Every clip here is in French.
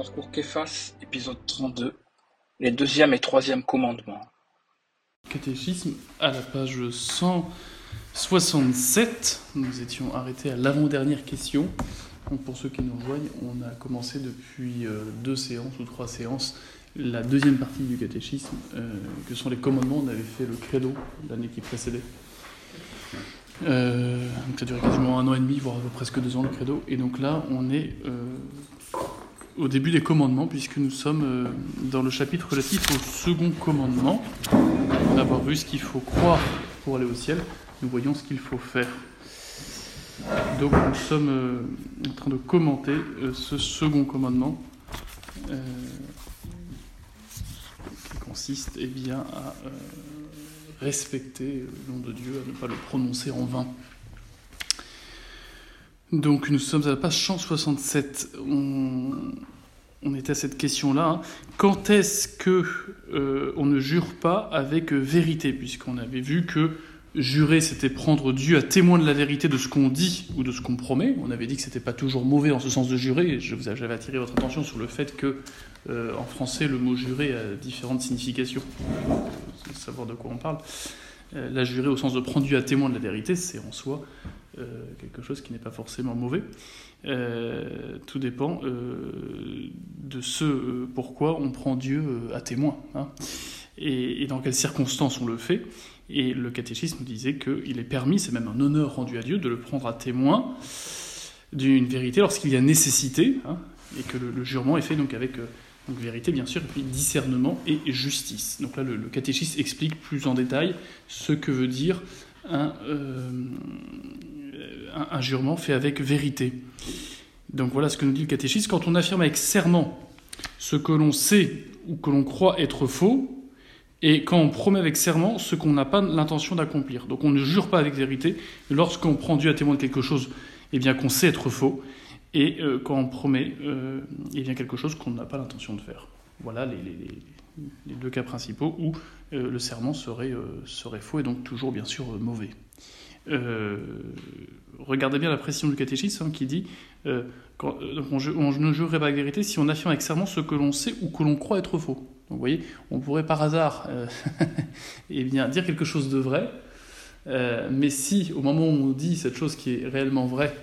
Parcours Képhas, épisode 32, les deuxième et troisième commandements. Catéchisme à la page 167. Nous étions arrêtés à l'avant-dernière question. Donc pour ceux qui nous rejoignent, on a commencé depuis euh, deux séances ou trois séances la deuxième partie du catéchisme, euh, que sont les commandements. On avait fait le credo l'année qui précédait. Euh, donc ça a duré quasiment un an et demi, voire presque deux ans le credo. Et donc là, on est au début des commandements, puisque nous sommes dans le chapitre relatif au second commandement. D'avoir vu ce qu'il faut croire pour aller au ciel, nous voyons ce qu'il faut faire. Donc nous sommes en train de commenter ce second commandement euh, qui consiste eh bien, à euh, respecter le nom de Dieu, à ne pas le prononcer en vain. Donc nous sommes à la page 167. On, on était à cette question-là. Hein. Quand est-ce que euh, on ne jure pas avec vérité? Puisqu'on avait vu que jurer, c'était prendre Dieu à témoin de la vérité de ce qu'on dit ou de ce qu'on promet. On avait dit que c'était pas toujours mauvais en ce sens de jurer. Je vous avais attiré votre attention sur le fait que euh, en français, le mot jurer a différentes significations. Euh, savoir de quoi on parle. Euh, la jurer au sens de prendre Dieu à témoin de la vérité, c'est en soi euh, quelque chose qui n'est pas forcément mauvais. Euh, tout dépend de ce pourquoi on prend Dieu à témoin. Hein. Et, dans quelles circonstances on le fait. Et le catéchisme disait qu'il est permis, c'est même un honneur rendu à Dieu, de le prendre à témoin d'une vérité lorsqu'il y a nécessité, hein, et que le, jurement est fait donc avec euh, vérité bien sûr, et puis discernement et justice. Donc là, le, catéchisme explique plus en détail ce que veut dire un, euh, un, jurement fait avec vérité. Donc voilà ce que nous dit le catéchisme. Quand on affirme avec serment ce que l'on sait ou que l'on croit être faux, et quand on promet avec serment ce qu'on n'a pas l'intention d'accomplir. Donc on ne jure pas avec vérité lorsqu'on prend Dieu à témoin de quelque chose eh bien qu'on sait être faux, et euh, quand on promet euh, eh bien quelque chose qu'on n'a pas l'intention de faire. Voilà les, deux cas principaux où euh, le serment serait, euh, serait faux et donc toujours bien sûr mauvais. Euh, regardez bien la précision du catéchisme hein, qui dit on, ne jurerait pas avec vérité si on affirme avec serment ce que l'on sait ou que l'on croit être faux. Donc vous voyez, on pourrait par hasard eh bien, dire quelque chose de vrai, mais si au moment où on dit cette chose qui est réellement vraie,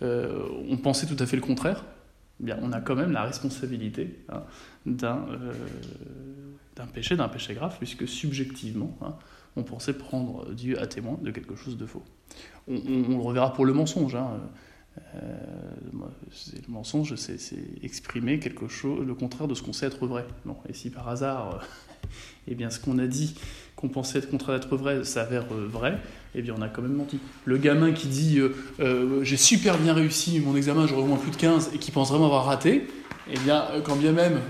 on pensait tout à fait le contraire, eh bien, on a quand même la responsabilité hein, d'un péché, d'un péché grave, puisque subjectivement, hein, on pensait prendre Dieu à témoin de quelque chose de faux. On, le reverra pour le mensonge. Hein, euh, le mensonge, c'est exprimer quelque chose, le contraire de ce qu'on sait être vrai. Bon, et si par hasard, euh, eh bien, ce qu'on a dit, qu'on pensait être contraire d'être vrai, s'avère euh, vrai, eh bien, on a quand même menti. Le gamin qui dit j'ai super bien réussi mon examen, j'aurais au moins plus de 15, et qui pense vraiment avoir raté, eh bien, quand bien même,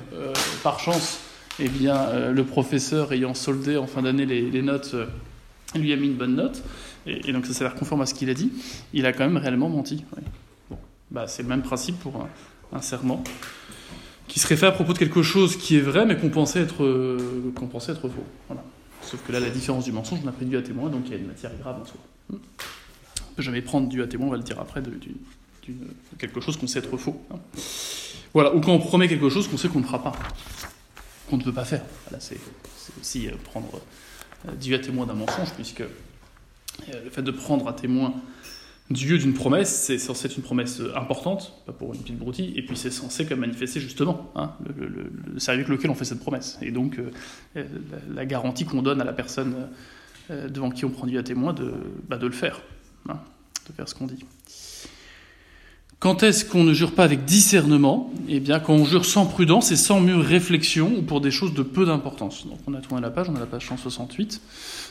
par chance, eh bien, le professeur ayant soldé en fin d'année les, notes, lui a mis une bonne note. Et, donc ça s'avère conforme à ce qu'il a dit, il a quand même réellement menti. Bon. Bah, c'est le même principe pour un, serment qui serait fait à propos de quelque chose qui est vrai mais qu'on pensait, être, euh, qu'on pensait être faux. Voilà. Sauf que là, la différence du mensonge, on a pris Dieu à témoin, donc il y a une matière grave en soi. On ne peut jamais prendre Dieu à témoin, on va le dire après, de, de, de quelque chose qu'on sait être faux. Hein. Voilà, ou quand on promet quelque chose qu'on sait qu'on ne fera pas, qu'on ne peut pas faire. C'est aussi euh, prendre euh, Dieu à témoin d'un mensonge, puisque le fait de prendre à témoin Dieu d'une promesse, c'est censé être une promesse importante, pas pour une petite broutille, et puis c'est censé comme manifester justement hein, le, le, sérieux avec lequel on fait cette promesse. Et donc euh, la, garantie qu'on donne à la personne euh, devant qui on prend Dieu à témoin de, bah, de le faire, hein, de faire ce qu'on dit. Quand est-ce qu'on ne jure pas avec discernement? Eh bien, quand on jure sans prudence et sans mûre réflexion ou pour des choses de peu d'importance. Donc, on a tourné la page, on a la page 168.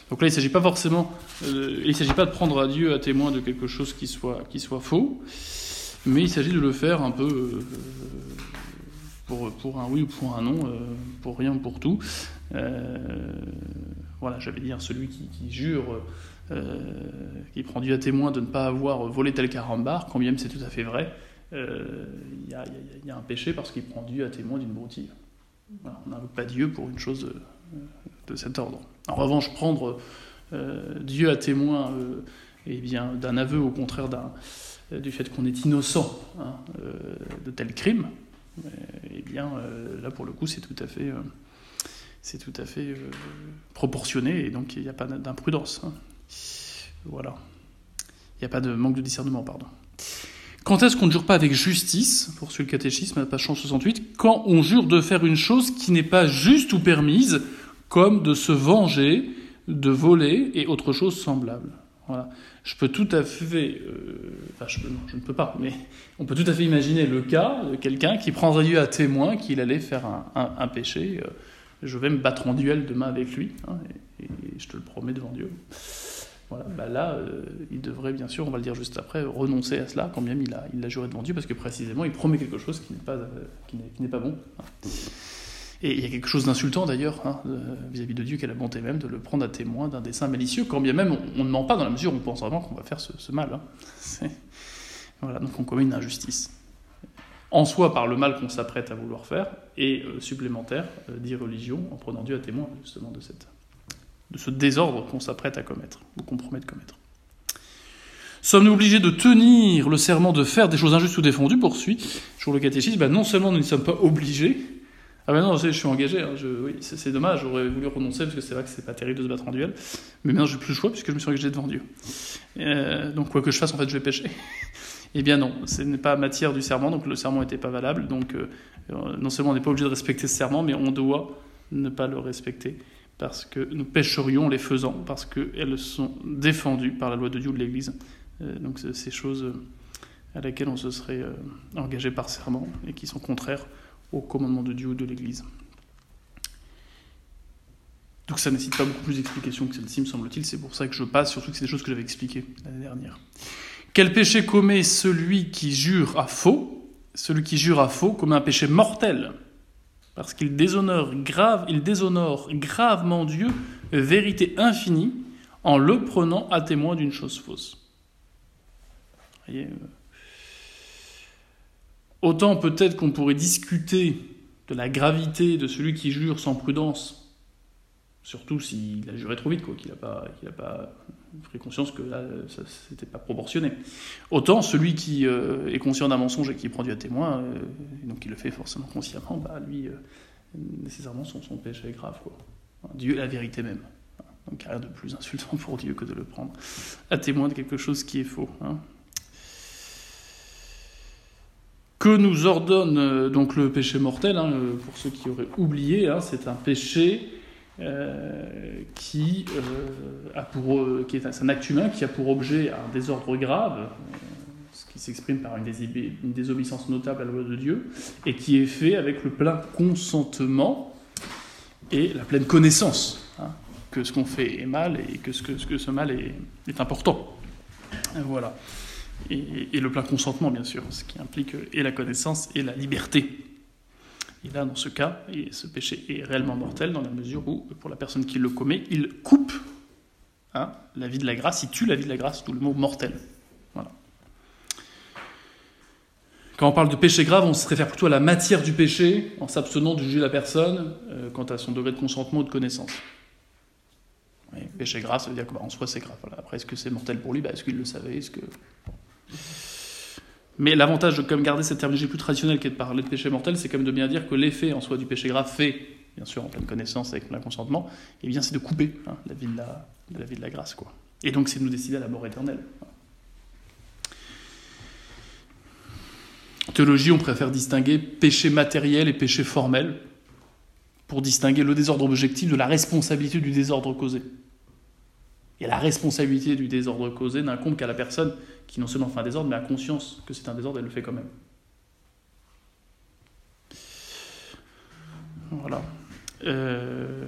Donc là, il ne s'agit pas forcément, euh, il s'agit pas de prendre à Dieu à témoin de quelque chose qui soit, qui soit faux, mais il s'agit de le faire un peu euh, pour, pour un oui ou pour un non, euh, pour rien ou pour tout. Euh, voilà, j'allais dire celui qui jure. Euh, qui prend Dieu à témoin de ne pas avoir volé tel carambar, quand bien c'est tout à fait vrai, il euh, y, y, a un péché parce qu'il prend Dieu à témoin d'une broutille. On n'invoque pas Dieu pour une chose de, de cet ordre. En revanche, prendre euh, Dieu à témoin eh d'un aveu, au contraire du fait qu'on est innocent hein, de tel crime, eh bien, là, pour le coup, c'est tout à fait, c'est tout à fait proportionné, et donc il n'y a pas d'imprudence. Hein. Voilà. Il n'y a pas de manque de discernement, pardon. Quand est-ce qu'on ne jure pas avec justice, pour le catéchisme, page 168, quand on jure de faire une chose qui n'est pas juste ou permise, comme de se venger, de voler et autre chose semblable? Voilà. Je peux tout à fait, euh, enfin je, je, ne peux pas, mais on peut tout à fait imaginer le cas de quelqu'un qui prendrait Dieu à témoin qu'il allait faire un, péché. Euh, je vais me battre en duel demain avec lui, hein, et, je te le promets devant Dieu. Bah là, euh, il devrait bien sûr, on va le dire juste après, renoncer à cela, quand bien il a, il a juré devant Dieu, parce que précisément, il promet quelque chose qui n'est pas, euh, pas bon. Hein. Et il y a quelque chose d'insultant d'ailleurs hein, vis-à-vis de Dieu qui a la bonté même de le prendre à témoin d'un dessein malicieux, quand bien même on, ne ment pas dans la mesure où on pense vraiment qu'on va faire ce, mal. Hein. Voilà, donc on commet une injustice. En soi par le mal qu'on s'apprête à vouloir faire, et euh, supplémentaire d'irreligion en prenant Dieu à témoin justement de cette, de ce désordre qu'on s'apprête à commettre, ou qu'on promet de commettre. Sommes-nous obligés de tenir le serment de faire des choses injustes ou défendues Poursuit toujours le catéchisme. Ben non seulement nous ne sommes pas obligés, ah ben non, je suis engagé, hein, oui, c'est dommage, j'aurais voulu renoncer parce que c'est vrai que c'est pas terrible de se battre en duel, mais maintenant j'ai plus le choix puisque je me suis engagé devant Dieu. Euh, donc quoi que je fasse, en fait, je vais pécher. Eh bien non, ce n'est pas matière du serment, donc le serment n'était pas valable, donc euh, non seulement on n'est pas obligé de respecter ce serment, mais on doit ne pas le respecter parce que nous pêcherions les faisant, parce qu'elles sont défendues par la loi de Dieu de l'Église. Euh, donc ces choses euh, à laquelle on se serait euh, engagé par serment et qui sont contraires au commandement de Dieu ou de l'Église. Donc ça nécessite pas beaucoup plus d'explications que celle-ci, me semble-t-il. C'est pour ça que je passe, surtout que c'est des choses que j'avais expliquées l'année dernière. Quel péché commet celui qui jure à faux Celui qui jure à faux commet un péché mortel? Parce qu'il déshonore, grave, il déshonore gravement Dieu, vérité infinie, en le prenant à témoin d'une chose fausse. Euh, autant peut-être qu'on pourrait discuter de la gravité de celui qui jure sans prudence, surtout s'il a juré trop vite, quoi, qu'il n'a pas, qu'il pas pris conscience que là, ça n'était pas proportionné. Autant celui qui euh, est conscient d'un mensonge et qui prend Dieu à témoin, euh, et donc il le fait forcément consciemment, bah, lui, euh, nécessairement, son, son, péché est grave. Quoi. Dieu est la vérité même. Donc rien de plus insultant pour Dieu que de le prendre à témoin de quelque chose qui est faux. Hein. Que nous ordonne donc le péché mortel, hein, pour ceux qui auraient oublié, hein, c'est un péché euh, qui, euh, a pour, euh, qui est un, acte humain qui a pour objet un désordre grave, ce qui s'exprime par une, désobéissance notable à la loi de Dieu, et qui est fait avec le plein consentement et la pleine connaissance hein, que ce qu'on fait est mal et que ce, que, ce, mal est, est important. Voilà. Et, et, le plein consentement, bien sûr, ce qui implique et la connaissance et la liberté. Et là, dans ce cas, ce péché est réellement mortel dans la mesure où, pour la personne qui le commet, il coupe hein, la vie de la grâce, il tue la vie de la grâce, tout le mot mortel. Voilà. Quand on parle de péché grave, on se réfère plutôt à la matière du péché, en s'abstenant de juger la personne euh, quant à son degré de consentement ou de connaissance. péché grave, ça veut dire qu'en bah, soi c'est grave. Après, est-ce que c'est mortel pour lui? Bah, Est-ce qu'il le savait? Est-ce que... Mais l'avantage de garder cette terminologie plus traditionnelle qui est de parler de péché mortel, c'est comme de bien dire que l'effet en soi du péché grave fait, bien sûr en pleine connaissance avec plein consentement, et eh bien c'est de couper hein, la, vie de la, vie de la grâce. Quoi. Et donc c'est de nous décider à la mort éternelle. En théologie, on préfère distinguer péché matériel et péché formel pour distinguer le désordre objectif de la responsabilité du désordre causé. Et la responsabilité du désordre causé n'incombe qu'à la personne qui non seulement fait un désordre, mais a conscience que c'est un désordre, elle le fait quand même. Voilà. Euh,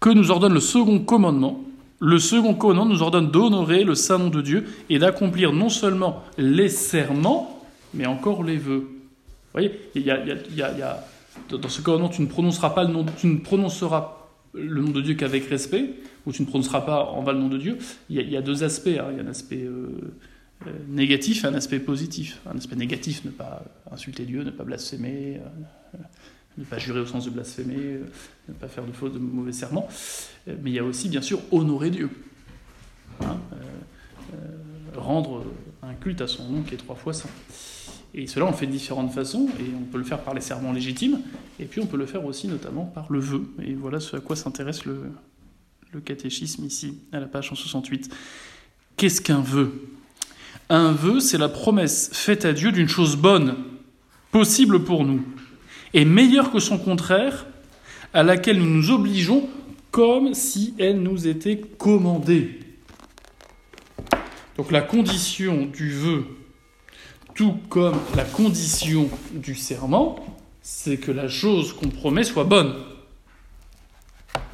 que nous ordonne le second commandement Le second commandement nous ordonne d'honorer le saint nom de Dieu et d'accomplir non seulement les serments, mais encore les vœux. Vous voyez, il y a, dans ce commandement, tu ne prononceras pas le nom, tu ne prononceras le nom de Dieu qu'avec respect, ou tu ne prononceras pas en bas le nom de Dieu, il y a, deux aspects. Hein. Il y a un aspect euh, euh, négatif et un aspect positif. Un aspect négatif, ne pas insulter Dieu, ne pas blasphémer, euh, ne pas jurer au sens de blasphémer, ne pas faire de fausses, de mauvais serments. Mais il y a aussi, bien sûr, honorer Dieu. Hein, rendre un culte à son nom qui est trois fois saint. Et cela, on le fait de différentes façons, et on peut le faire par les serments légitimes, et puis on peut le faire aussi notamment par le vœu. Et voilà ce à quoi s'intéresse le, catéchisme ici, à la page 168. Qu'est-ce qu'un vœu? Un vœu, c'est la promesse faite à Dieu d'une chose bonne, possible pour nous, et meilleure que son contraire, à laquelle nous nous obligeons comme si elle nous était commandée. Donc la condition du vœu tout comme la condition du serment, c'est que la chose qu'on promet soit bonne.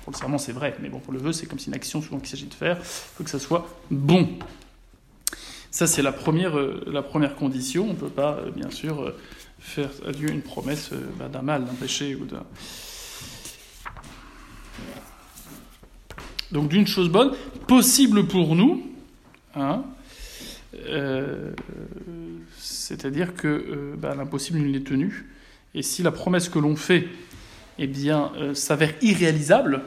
Pour le serment, c'est vrai, mais bon, pour le vœu, c'est comme si une action souvent qu'il s'agit de faire, il faut que ça soit bon. Ça, c'est la première, euh, condition. On ne peut pas, euh, bien sûr, euh, faire à Dieu une promesse bah, d'un mal, d'un péché ou d'un. Donc, d'une chose bonne, possible pour nous, hein, c'est-à-dire que euh, bah, l'impossible il est tenu. Et si la promesse que l'on fait eh bien, euh, s'avère irréalisable,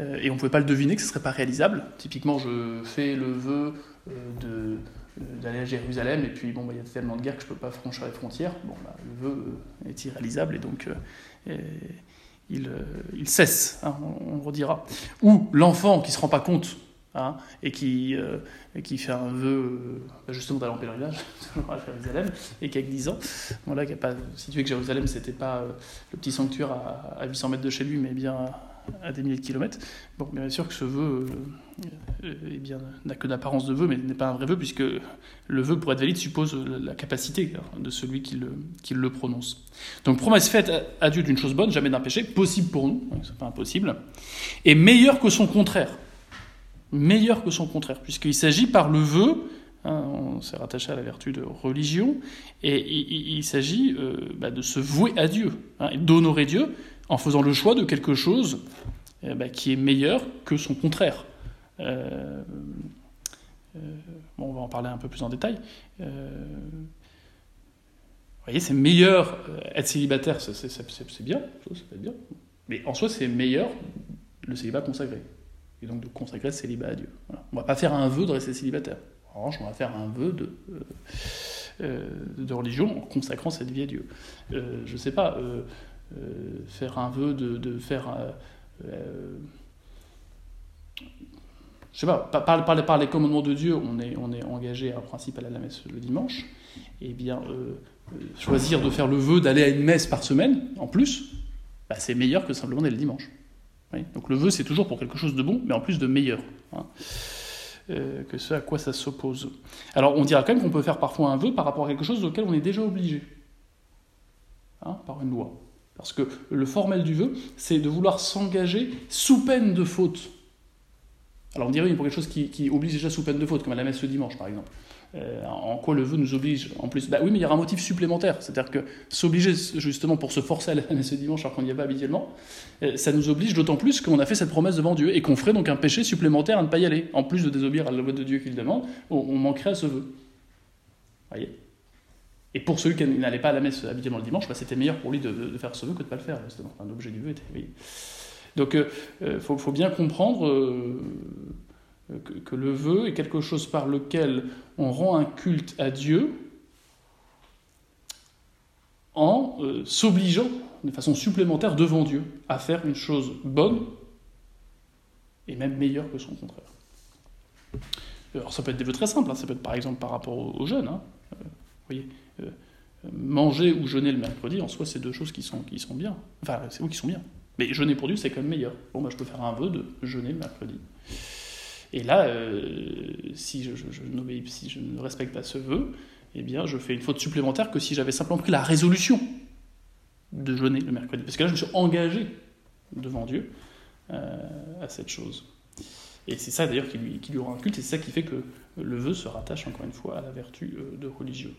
et on ne pouvait pas le deviner que ce ne serait pas réalisable, typiquement je fais le vœu d'aller à Jérusalem, et puis bon, bah, il y a tellement de guerres que je ne peux pas franchir les frontières, bon, bah, le vœu est irréalisable, et donc il, cesse, hein, on, on redira. Ou l'enfant qui ne se rend pas compte Hein, et, qui, euh, fait un vœu euh, justement d'aller en pèlerinage à Jérusalem, et qui a 10 ans, voilà, qui n'a pas situé que Jérusalem, c'était pas euh, le petit sanctuaire à, 800 mètres de chez lui, mais bien à, des milliers de kilomètres. Bon, bien sûr que ce vœu eh bien, n'a que d'apparence de vœu, mais n'est pas un vrai vœu, puisque le vœu, pour être valide, suppose la capacité hein, de celui qui le, prononce. Donc, promesse faite à Dieu d'une chose bonne, jamais d'un péché, possible pour nous, c'est pas impossible, et meilleur que son contraire meilleur que son contraire, puisqu'il s'agit par le vœu, hein, on s'est rattaché à la vertu de religion, et il, s'agit euh, bah, de se vouer à Dieu, hein, d'honorer Dieu en faisant le choix de quelque chose eh bah, qui est meilleur que son contraire. Euh, euh, bon, on va en parler un peu plus en détail. vous voyez, c'est meilleur être célibataire, c'est bien, ça bien, mais en soi, c'est meilleur le célibat consacré et donc de consacrer ce célibat à Dieu. On ne va pas faire un vœu de rester célibataire. En revanche, on va faire un vœu de, euh, euh, de religion en consacrant cette vie à Dieu. Euh, je ne sais pas, faire un vœu de, de faire... je sais pas, par, par, par, les commandements de Dieu, on est, on est engagé en principe à la messe le dimanche. Et eh bien, choisir de faire le vœu d'aller à une messe par semaine, en plus, bah, c'est meilleur que simplement d'aller le dimanche. Donc le vœu, c'est toujours pour quelque chose de bon, mais en plus de meilleur. Hein, euh, que ce à quoi ça s'oppose. Alors on dira quand même qu'on peut faire parfois un vœu par rapport à quelque chose auquel on est déjà obligé, hein, par une loi. Parce que le formel du vœu, c'est de vouloir s'engager sous peine de faute. Alors on dirait pour quelque chose qui, qui oblige déjà sous peine de faute, comme à la messe le dimanche par exemple. Euh, en quoi le vœu nous oblige en plus Bah oui, mais il y aura un motif supplémentaire. C'est-à-dire que s'obliger justement pour se forcer à aller ce dimanche alors qu'on n'y est pas habituellement, euh, ça nous oblige d'autant plus qu'on a fait cette promesse devant Dieu et qu'on ferait donc un péché supplémentaire à ne pas y aller. En plus de désobéir à la loi de Dieu qu'il demande, on, manquerait à ce vœu. Voyez? Et pour celui qui n'allait pas à la messe habituellement le dimanche, bah, c'était meilleur pour lui de, faire ce vœu que de ne pas le faire. Un objet du vœu était. Donc il euh, faut, bien comprendre que, le vœu est quelque chose par lequel on rend un culte à Dieu en euh, s'obligeant de façon supplémentaire devant Dieu à faire une chose bonne et même meilleure que son contraire. Alors ça peut être des vœux très simples, hein. ça peut être par exemple par rapport aux, jeunes. Hein. Euh, voyez, euh, manger ou jeûner le mercredi, en soi, c'est deux choses qui sont, qui sont bien. Enfin, c'est vous qui sont bien. Mais jeûner pour Dieu, c'est quand même meilleur. Bon, bah, je peux faire un vœu de jeûner le mercredi. Et là, euh, si, je, ne respecte pas ce vœu, eh bien, je fais une faute supplémentaire que si j'avais simplement pris la résolution de jeûner le mercredi. Parce que là, je me suis engagé devant Dieu euh, à cette chose. Et c'est ça d'ailleurs qui lui, qui lui rend un culte, et c'est ça qui fait que le vœu se rattache encore une fois à la vertu euh, de religieux.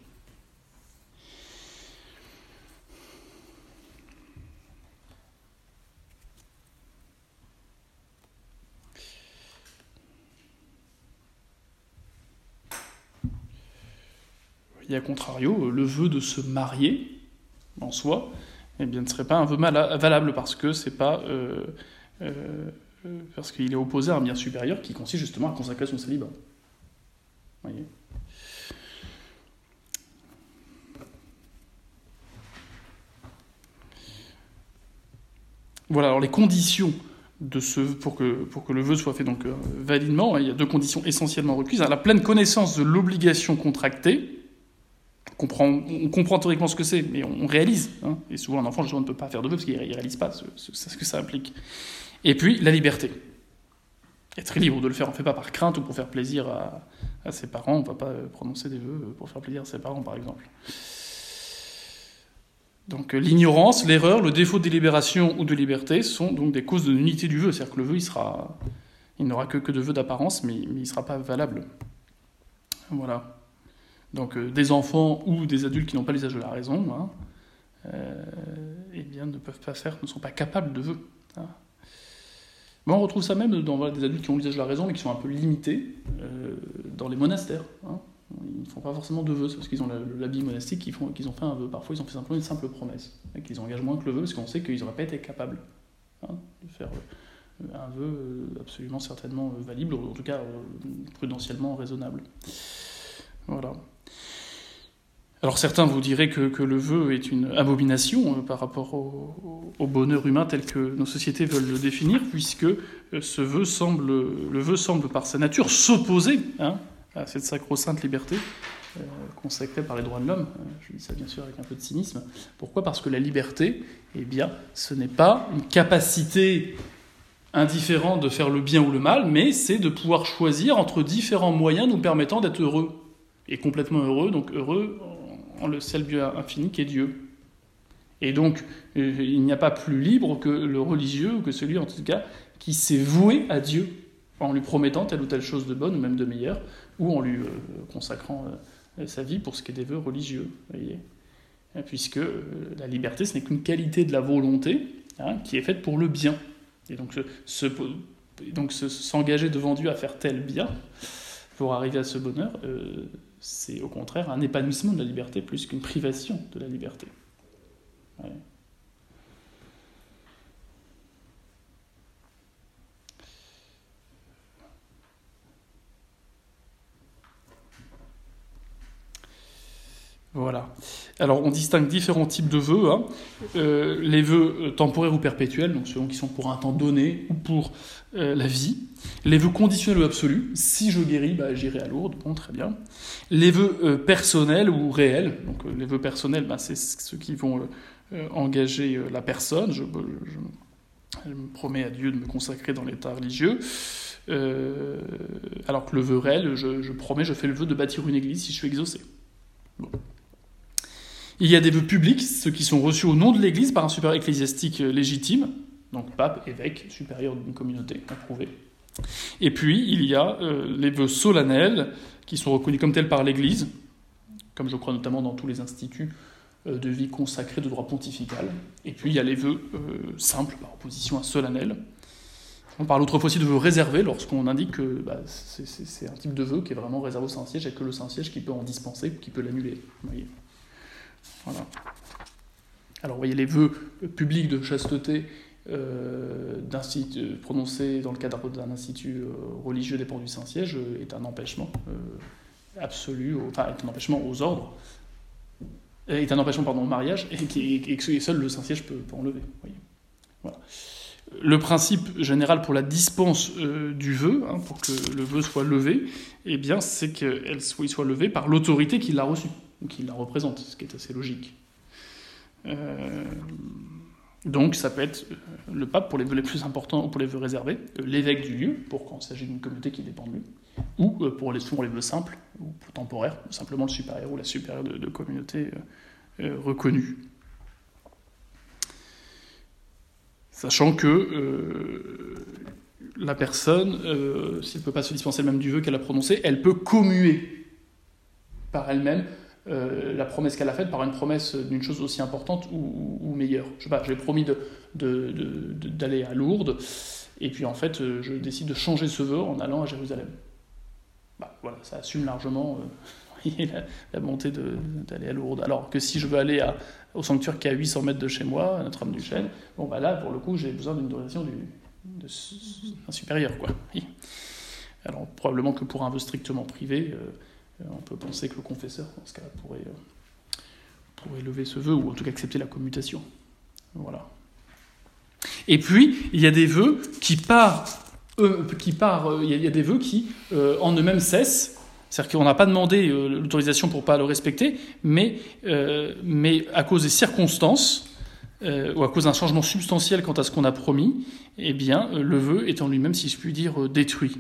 Et à contrario, euh, le vœu de se marier, en soi, eh bien, ne serait pas un vœu valable parce que c'est pas euh, euh, parce qu'il est opposé à un bien supérieur qui consiste justement à consacrer son célibat. Voyez? Voilà, alors les conditions de ce, pour, que, pour que le vœu soit fait donc validement, hein, il y a deux conditions essentiellement requises. La pleine connaissance de l'obligation contractée, on comprend théoriquement ce que c'est, mais on, réalise. Hein. et souvent, un enfant, justement, ne peut pas faire de vœu parce qu'il ne réalise pas ce, ce, que ça implique. Et puis, la liberté. Être libre de le faire, on ne fait pas par crainte ou pour faire plaisir à, ses parents. On ne va pas euh, prononcer des vœux pour faire plaisir à ses parents, par exemple. Donc euh, l'ignorance, l'erreur, le défaut de délibération ou de liberté sont donc des causes de l'unité du vœu. C'est-à-dire que le vœu, il, sera, il n'aura que, que de vœux d'apparence, mais, il ne sera pas valable. Voilà. Donc euh, des enfants ou des adultes qui n'ont pas l'usage de la raison, hein, euh, eh bien, ne peuvent pas faire, ne sont pas capables de vœux. Hein. on retrouve ça même dans des adultes qui ont l'usage de la raison, mais qui sont un peu limités dans les monastères. Hein. Ils ne font pas forcément de vœux, parce qu'ils ont l'habit monastique, qu'ils ont fait un vœu. Parfois, ils ont fait simplement une simple promesse, et qu'ils engagent moins que le vœu, parce qu'on sait qu'ils n'auraient pas été capables de faire euh, un vœu euh, absolument certainement euh, valide, ou en tout cas prudentiellement raisonnable. Voilà. Alors certains vous diraient que, le vœu est une abomination par rapport au, bonheur humain tel que nos sociétés veulent le définir, puisque ce vœu semble, le vœu semble par sa nature s'opposer hein, à cette sacro-sainte liberté euh, consacrée par les droits de l'homme. Euh, je dis ça bien sûr avec un peu de cynisme. Pourquoi? Parce que la liberté, eh bien, ce n'est pas une capacité indifférente de faire le bien ou le mal, mais c'est de pouvoir choisir entre différents moyens nous permettant d'être heureux. Et complètement heureux, donc heureux le seul bien infini qui est Dieu. Et donc, euh, il n'y a pas plus libre que le religieux, ou que celui en tout cas qui s'est voué à Dieu en lui promettant telle ou telle chose de bonne ou même de meilleure, ou en lui euh, consacrant euh, sa vie pour ce qui est des vœux religieux. Puisque la liberté, ce n'est qu'une qualité de la volonté hein, qui est faite pour le bien. Et donc, donc s'engager devant Dieu à faire tel bien pour arriver à ce bonheur, c'est au contraire un épanouissement de la liberté plus qu'une privation de la liberté. Voilà. Alors on distingue différents types de vœux. Hein. Euh, les vœux euh, temporaires ou perpétuels, donc ceux qui sont pour un temps donné ou pour euh, la vie. Les vœux conditionnels ou absolus. Si je guéris, bah, j'irai à Lourdes. Bon, très bien. Les vœux personnels ou réels. Donc les vœux personnels, bah, c'est ceux qui vont engager la personne. Je, me promets à Dieu de me consacrer dans l'état religieux. alors que le vœu réel, je, je, promets, je fais le vœu de bâtir une église si je suis exaucé. Bon. Il y a des vœux publics, ceux qui sont reçus au nom de l'Église par un supérieur ecclésiastique euh, légitime, donc pape, évêque, supérieur d'une communauté approuvé. Et puis, il y a euh, les vœux solennels, qui sont reconnus comme tels par l'Église, comme je crois notamment dans tous les instituts euh, de vie consacrés de droit pontifical. Et puis, il y a les vœux simples, par opposition à solennels. On parle autrefois aussi de vœux réservés, lorsqu'on indique que bah, c'est un type de vœu qui est vraiment réservé au Saint-Siège, et que le Saint-Siège qui peut en dispenser, qui peut l'annuler. Alors, voyez, les vœux publics de chasteté euh, prononcés dans le cadre d'un institut euh, religieux ports du Saint-Siège euh, est un empêchement euh, absolu, enfin, est un empêchement aux ordres, est un empêchement pardon, au mariage, et, qui, et que seul le Saint-Siège peut, enlever. Le principe général pour la dispense du vœu, hein, pour que le vœu soit levé, eh bien, c'est qu'il soit levé par l'autorité qui l'a reçu ou qui la représente, ce qui est assez logique. Euh, donc ça peut être euh, le pape pour les vœux les plus importants ou pour les vœux réservés, euh, l'évêque du lieu, pour quand il s'agit d'une communauté qui dépend de lui, ou pour les, souvent les vœux simples ou temporaires, simplement le supérieur ou la supérieure de, communauté reconnue. Sachant que la personne, s'il ne peut pas se dispenser elle-même du vœu qu'elle a prononcé, elle peut commuer par elle-même euh, la promesse qu'elle a faite par une promesse d'une chose aussi importante ou, meilleure. Je sais pas, j'ai promis d'aller à Lourdes, et puis en fait, euh, je décide de changer ce vœu en allant à Jérusalem. Bah, voilà, ça assume largement euh, la, montée d'aller à Lourdes. Alors que si je veux aller au sanctuaire qui est à 800 mètres de chez moi, à Notre-Dame-du-Chêne, bon, bah là, pour le coup, j'ai besoin d'une autorisation d'un supérieur. Quoi. Alors, probablement que pour un vœu strictement privé, on peut penser que le confesseur, dans ce cas pourrait, euh, pourrait lever ce vœu, ou en tout cas accepter la commutation. Voilà. Et puis, il y a des vœux qui par, eux, qui euh, il y a- des vœux qui euh, en eux-mêmes cessent. C'est-à-dire qu'on n'a pas demandé euh, l'autorisation pour pas le respecter, mais, euh, mais à cause des circonstances euh, ou à cause d'un changement substantiel quant à ce qu'on a promis, eh bien, euh, le vœu est en lui-même, si je puis dire, euh, détruit.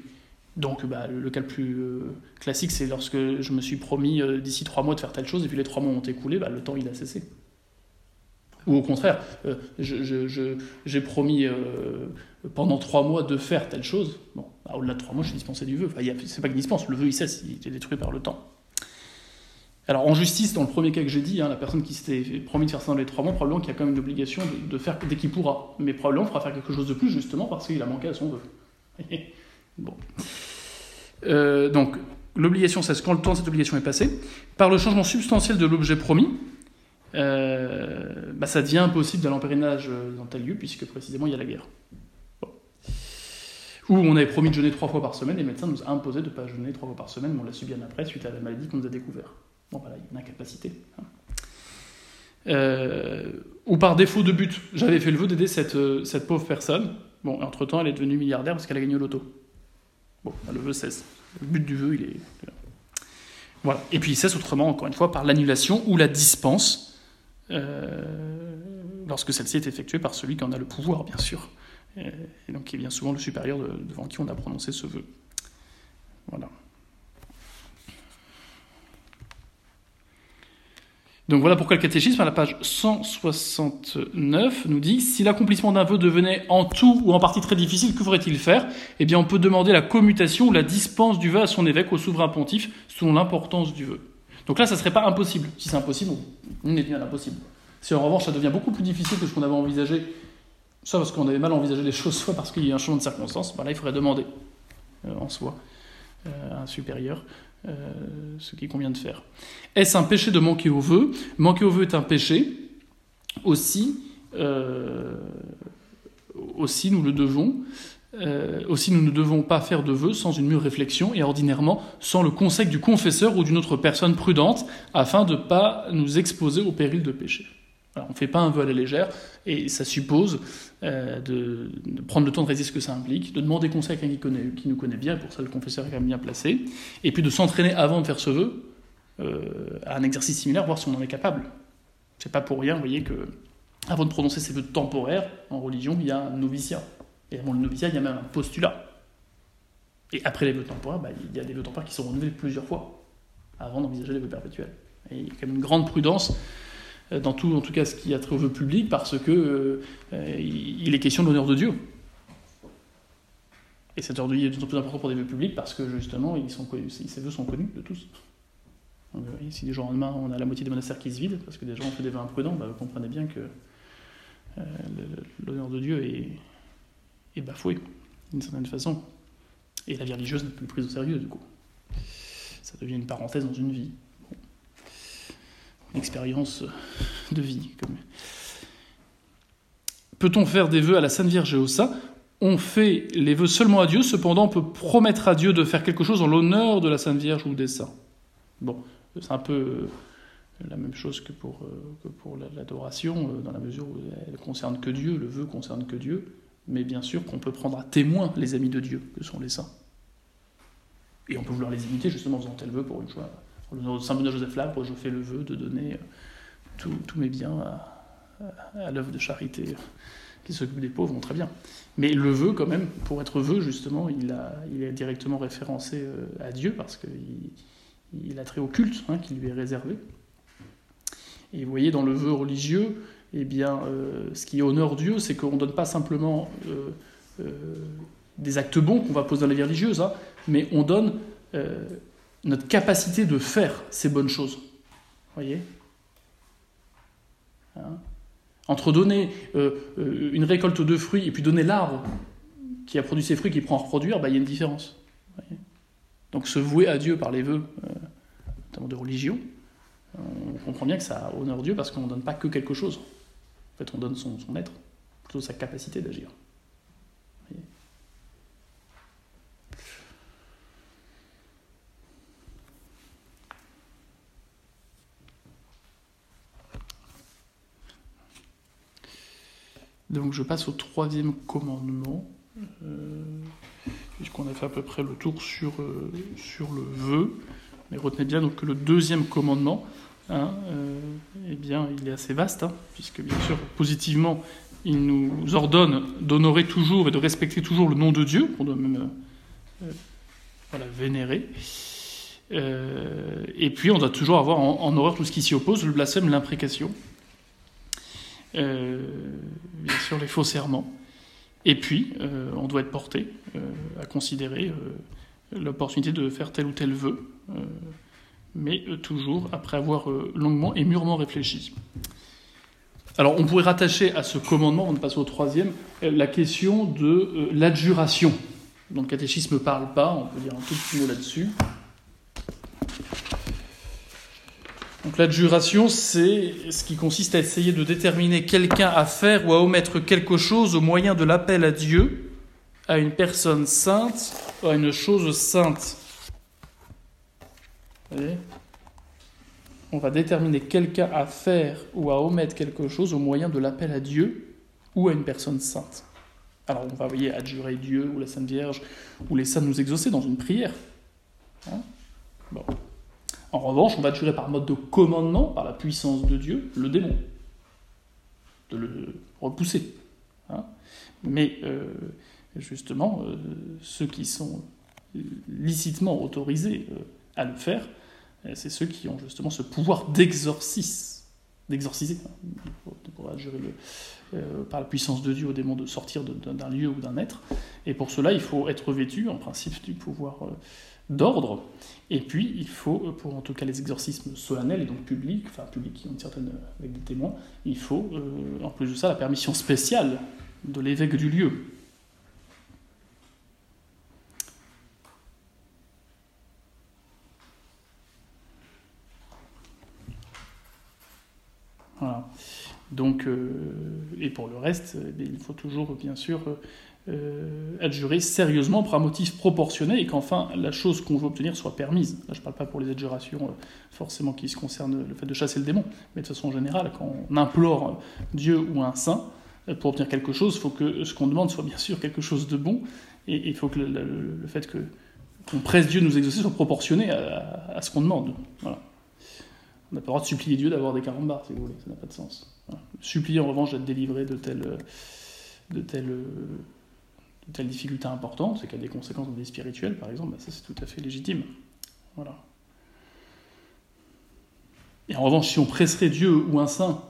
Donc, bah, le cas le plus euh, classique, c'est lorsque je me suis promis euh, d'ici trois mois de faire telle chose, et puis les trois mois ont écoulé, bah, le temps il a cessé. Ou au contraire, euh, je- je- j'ai promis pendant trois mois de faire telle chose. Bon, bah, au-delà de trois mois, je suis dispensé du vœu. Enfin, c'est pas qu'il dispense, le vœu il cesse, il est détruit par le temps. Alors en justice, dans le premier cas que j'ai dit, hein, la personne qui s'était promis de faire ça dans les trois mois, probablement qu'il y a quand même une obligation de, de faire dès qu'il pourra. Mais probablement il fera faire quelque chose de plus justement parce qu'il a manqué à son vœu. Euh, donc l'obligation cesse quand le temps de cette obligation est passé. Par le changement substantiel de l'objet promis, euh, bah, ça devient impossible d'aller en pèlerinage euh, dans tel lieu puisque précisément il y a la guerre. Où on avait promis de jeûner trois fois par semaine, les médecins nous ont imposé de ne pas jeûner trois fois par semaine, mais on l'a su bien après suite à la maladie qu'on nous a découvert. Bon, voilà, il y a une incapacité. hein. Ou par défaut de but, j'avais fait le vœu d'aider cette, cette pauvre personne. Bon, entre-temps, elle est devenue milliardaire parce qu'elle a gagné au loto. Bon, le vœu cesse. Le but du vœu, il est... Voilà. Et puis il cesse autrement, encore une fois, par l'annulation ou la dispense, euh, lorsque celle-ci est effectuée par celui qui en a le pouvoir, bien sûr. Et, donc qui est bien souvent le supérieur de- devant qui on a prononcé ce vœu. Voilà. Donc voilà pourquoi le catéchisme, à la page 169, nous dit si l'accomplissement d'un vœu devenait en tout ou en partie très difficile, que faudrait-il faire? Eh bien, on peut demander la commutation ou la dispense du vœu à son évêque, au souverain pontife, selon l'importance du vœu. Donc là, ça serait pas impossible. Si c'est impossible, on est bien à l'impossible. Si en revanche, ça devient beaucoup plus difficile que ce qu'on avait envisagé, soit parce qu'on avait mal envisagé les choses, soit parce qu'il y a un changement de circonstances, bah là, il faudrait demander euh, en soi euh, un supérieur euh, ce qu'il convient de faire. Est-ce un péché de manquer au vœu Manquer au vœu est un péché. Aussi, euh, aussi nous le devons. Euh, aussi, nous ne devons pas faire de vœux sans une mûre réflexion et ordinairement sans le conseil du confesseur ou d'une autre personne prudente afin de ne pas nous exposer au péril de péché. Alors, on ne fait pas un vœu à la légère et ça suppose euh, de, prendre le temps de réaliser ce que ça implique, de demander conseil à quelqu'un qui, nous connaît bien, pour ça le confesseur est quand même bien placé, et puis de s'entraîner avant de faire ce vœu euh, à un exercice similaire, voir si on en est capable. C'est pas pour rien, vous voyez, que avant de prononcer ces vœux temporaires, en religion, il y a un noviciat. Et avant le noviciat, il y a même un postulat. Et après les vœux temporaires, bah, il y a des vœux temporaires qui sont renouvelés plusieurs fois, avant d'envisager les vœux perpétuels. Et il y a quand même une grande prudence dans tout, en tout cas, ce qui a trait aux vœux publics, parce que euh, euh, il est question de l'honneur de Dieu. Et cet ordre est d'autant plus important pour des vœux publics parce que justement, ils sont ces vœux sont connus de tous. Si du jour au lendemain, on a la moitié des monastères qui se vident, parce que des gens ont fait des vœux imprudents, bah, vous comprenez bien que euh, l'honneur de Dieu est bafoué, d'une certaine façon. Et la vie religieuse n'est plus prise au sérieux, du coup. Ça devient une parenthèse dans une vie. Expérience de vie. Peut-on faire des vœux à la Sainte Vierge et au Saint On fait les vœux seulement à Dieu, cependant on peut promettre à Dieu de faire quelque chose en l'honneur de la Sainte Vierge ou des saints. Bon, c'est un peu euh, la même chose que pour, euh, pour la- l'adoration, euh, dans la mesure où elle concerne que Dieu, le vœu concerne que Dieu, mais bien sûr qu'on peut prendre à témoin les amis de Dieu, que sont les saints. Et on peut vouloir les imiter justement en faisant tel vœu pour une fois. De Saint Benoît Joseph Labre, je fais le vœu de donner euh, tous mes biens à, l'œuvre de charité euh, qui s'occupe des pauvres, bon, très bien. Mais le vœu, quand même, pour être vœu, justement, il, est directement référencé euh, à Dieu parce qu'il il a trait au culte hein, qui lui est réservé. Et vous voyez, dans le vœu religieux, eh bien, ce qui honore Dieu, c'est qu'on ne donne pas simplement des actes bons qu'on va poser dans la vie religieuse, hein, mais on donne notre capacité de faire ces bonnes choses. Voyez? Hein? Entre donner euh, euh, une récolte de fruits et puis donner l'arbre qui a produit ses fruits, qui prend à reproduire, bah, il y a une différence. Donc se vouer à Dieu par les vœux, euh, notamment de religion, on comprend bien que ça honore Dieu parce qu'on ne donne pas que quelque chose. En fait, on donne son être, plutôt sa capacité d'agir. Donc je passe au troisième commandement, euh, puisqu'on a fait à peu près le tour sur, euh, le vœu. Mais retenez bien que le deuxième commandement, hein, euh, eh bien, il est assez vaste, hein, puisque bien sûr, positivement, il nous ordonne d'honorer toujours et de respecter toujours le nom de Dieu, qu'on doit même voilà, vénérer. et puis, on doit toujours avoir en, en horreur tout ce qui s'y oppose, le blasphème, l'imprécation. Euh, bien sûr les faux serments. Et puis, euh, on doit être porté euh, à considérer l'opportunité de faire tel ou tel vœu, mais toujours après avoir longuement et mûrement réfléchi. Alors, on pourrait rattacher à ce commandement, on passe au troisième, la question de l'adjuration, dont le catéchisme ne parle pas, on peut dire un tout petit mot là-dessus. Donc l'adjuration, c'est ce qui consiste à essayer de déterminer quelqu'un à faire ou à omettre quelque chose au moyen de l'appel à Dieu, à une personne sainte ou à une chose sainte. Vous voyez? On va déterminer quelqu'un à faire ou à omettre quelque chose au moyen de l'appel à Dieu ou à une personne sainte. Alors on va, voyez, adjurer Dieu ou la Sainte Vierge ou les saints nous exaucer dans une prière. Hein? Bon. En revanche, on va tuer par mode de commandement, par la puissance de Dieu, le démon. De le repousser. Hein. Mais euh, justement, euh, ceux qui sont licitement autorisés euh, à le faire, c'est ceux qui ont justement ce pouvoir d'exorcisme, d'exorciser, hein, pour par la puissance de Dieu au démon de sortir d'un lieu ou d'un être. Et pour cela, il faut être vêtu, en principe, du pouvoir d'ordre. Et puis, il faut, pour en tout cas les exorcismes solennels et donc publics, enfin publics une certaine, avec des témoins, il faut, euh, en plus de ça, la permission spéciale de l'évêque du lieu. Voilà. Donc, euh, et pour le reste, eh il faut toujours, bien sûr, euh, adjurer sérieusement pour un motif proportionné et qu'enfin la chose qu'on veut obtenir soit permise. Là, je ne parle pas pour les adjurations euh, forcément qui se concernent le fait de chasser le démon, mais de façon générale, quand on implore Dieu ou un saint euh, pour obtenir quelque chose, il faut que ce qu'on demande soit bien sûr quelque chose de bon et il faut que le, fait que qu'on presse Dieu de nous exaucer soit proportionné à, ce qu'on demande. On n'a pas le droit de supplier Dieu d'avoir des carambars, si vous voulez, ça n'a pas de sens. Supplier en revanche d'être délivré de de telle telle difficulté importante, c'est qu'il y a des conséquences dans des spirituelles, par exemple, bah, ça c'est tout à fait légitime. Voilà. Et en revanche, si on presserait Dieu ou un saint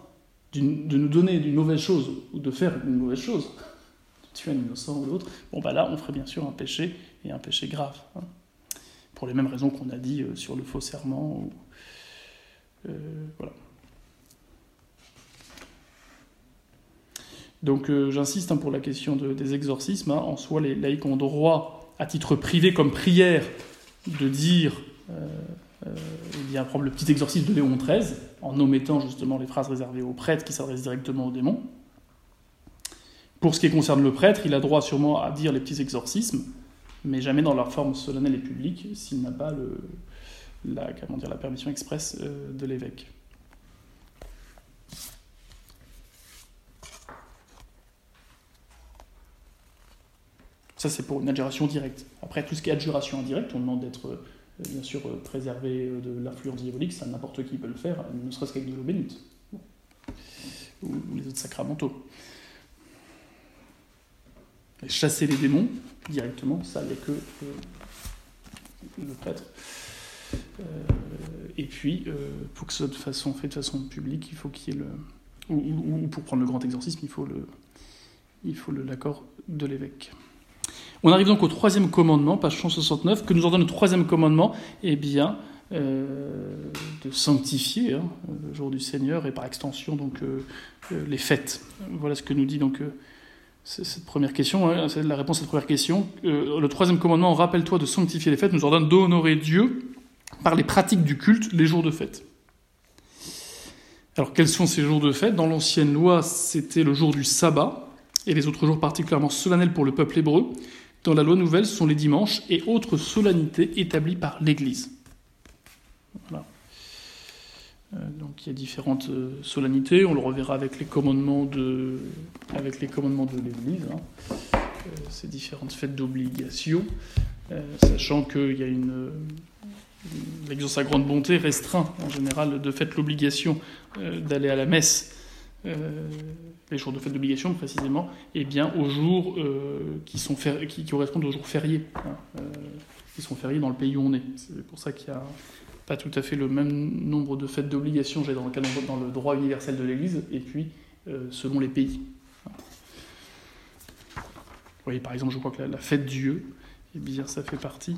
de nous donner une mauvaise chose ou de faire une mauvaise chose, de tuer un innocent ou l'autre, bon bah là on ferait bien sûr un péché et un péché grave. Hein. Pour les mêmes raisons qu'on a dit euh, sur le faux serment. Ou, euh, voilà. Donc euh, j'insiste hein, pour la question des exorcismes. Hein. en soi, les laïcs ont droit, à titre privé comme prière, de dire, euh, euh, le petit exorcisme de Léon XIII, en omettant justement les phrases réservées aux prêtres qui s'adressent directement aux démons. Pour ce qui concerne le prêtre, il a droit sûrement à dire les petits exorcismes, mais jamais dans leur forme solennelle et publique, s'il n'a pas la, comment dire, la permission expresse de l'évêque. Ça, c'est pour une adjuration directe. Après, tout ce qui est adjuration indirecte, on demande d'être, euh, bien sûr, euh, préservé euh, de l'influence diabolique, ça n'importe qui peut le faire, ne serait-ce qu'avec de l'eau bénite. Ou, les autres sacramentaux. chasser les démons directement, ça, il n'y a que le prêtre. et puis, pour que ce soit de façon, fait de façon publique, il faut qu'il y ait le. Ou, pour prendre le grand exorcisme, il faut le, il faut l'accord de l'évêque. On arrive donc au troisième commandement, page 169, que nous ordonne le troisième commandement, eh bien, euh, de sanctifier hein, le jour du Seigneur et par extension donc euh, euh, les fêtes. Voilà ce que nous dit donc cette première question, hein, c'est la réponse à cette première question. le troisième commandement, rappelle-toi de sanctifier les fêtes, nous ordonne d'honorer Dieu par les pratiques du culte les jours de fête. Alors quels sont ces jours de fête? Dans l'ancienne loi, c'était le jour du sabbat et les autres jours particulièrement solennels pour le peuple hébreu. Dans la loi nouvelle, sont les dimanches et autres solennités établies par l'Église. donc il y a différentes solennités, on le reverra avec les commandements de, avec les commandements de l'Église, hein. ces différentes fêtes d'obligation, sachant qu'il y a une, l'exercice à grande bonté restreint en général de fait l'obligation d'aller à la messe les jours de fête d'obligation précisément, et eh bien aux jours euh, qui, sont qui, correspondent aux jours fériés, hein, euh, qui sont fériés dans le pays où on est. C'est pour ça qu'il n'y a pas tout à fait le même nombre de fêtes d'obligation dans le, dans le droit universel de l'Église, et puis euh, selon les pays. Vous voyez, par exemple, je crois que la, fête Dieu, eh bien, ça fait partie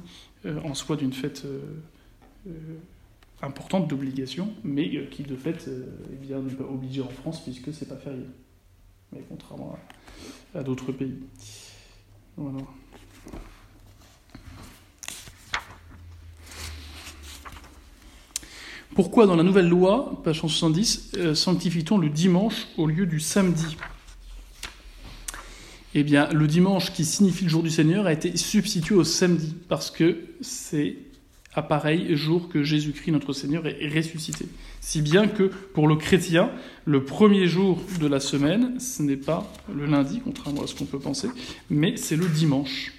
en soi d'une fête importante d'obligation, mais qui de fait bien, n'est pas obligée en France puisque c'est pas férié mais contrairement à, d'autres pays. Voilà. Pourquoi dans la nouvelle loi, page 170, euh, sanctifie-t-on le dimanche au lieu du samedi? Eh bien, le dimanche qui signifie le jour du Seigneur a été substitué au samedi parce que c'est à pareil jour que Jésus-Christ, notre Seigneur, est ressuscité. Si bien que pour le chrétien, le premier jour de la semaine, ce n'est pas le lundi, contrairement à ce qu'on peut penser, mais c'est le dimanche.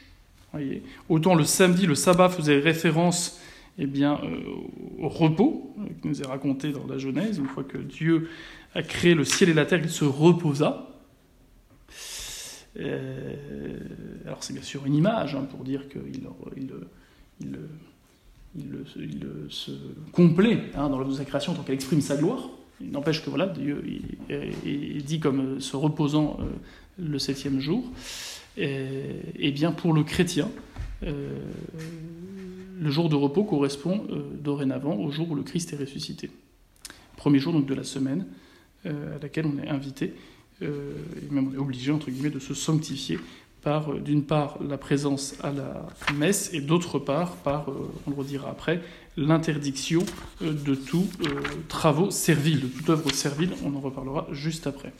Autant le samedi, le sabbat faisait référence eh bien, euh, au repos, euh, qui nous est raconté dans la Genèse, une fois que Dieu a créé le ciel et la terre, il se reposa. Euh, alors c'est bien sûr une image hein, pour dire qu'il il, il, il, se complaît hein, dans l'œuvre de création tant qu'elle exprime sa gloire. Il n'empêche que voilà, Dieu est dit comme se reposant euh, le septième jour. Et, bien pour le chrétien, euh, le jour de repos correspond euh, dorénavant au jour où le Christ est ressuscité. Premier jour donc de la semaine à laquelle on est invité, et même on est obligé entre guillemets de se sanctifier par, euh, d'une part, la présence à la messe et d'autre part, par, euh, on le redira après, l'interdiction euh, de tout travaux serviles, de toute œuvre servile. On en reparlera juste après.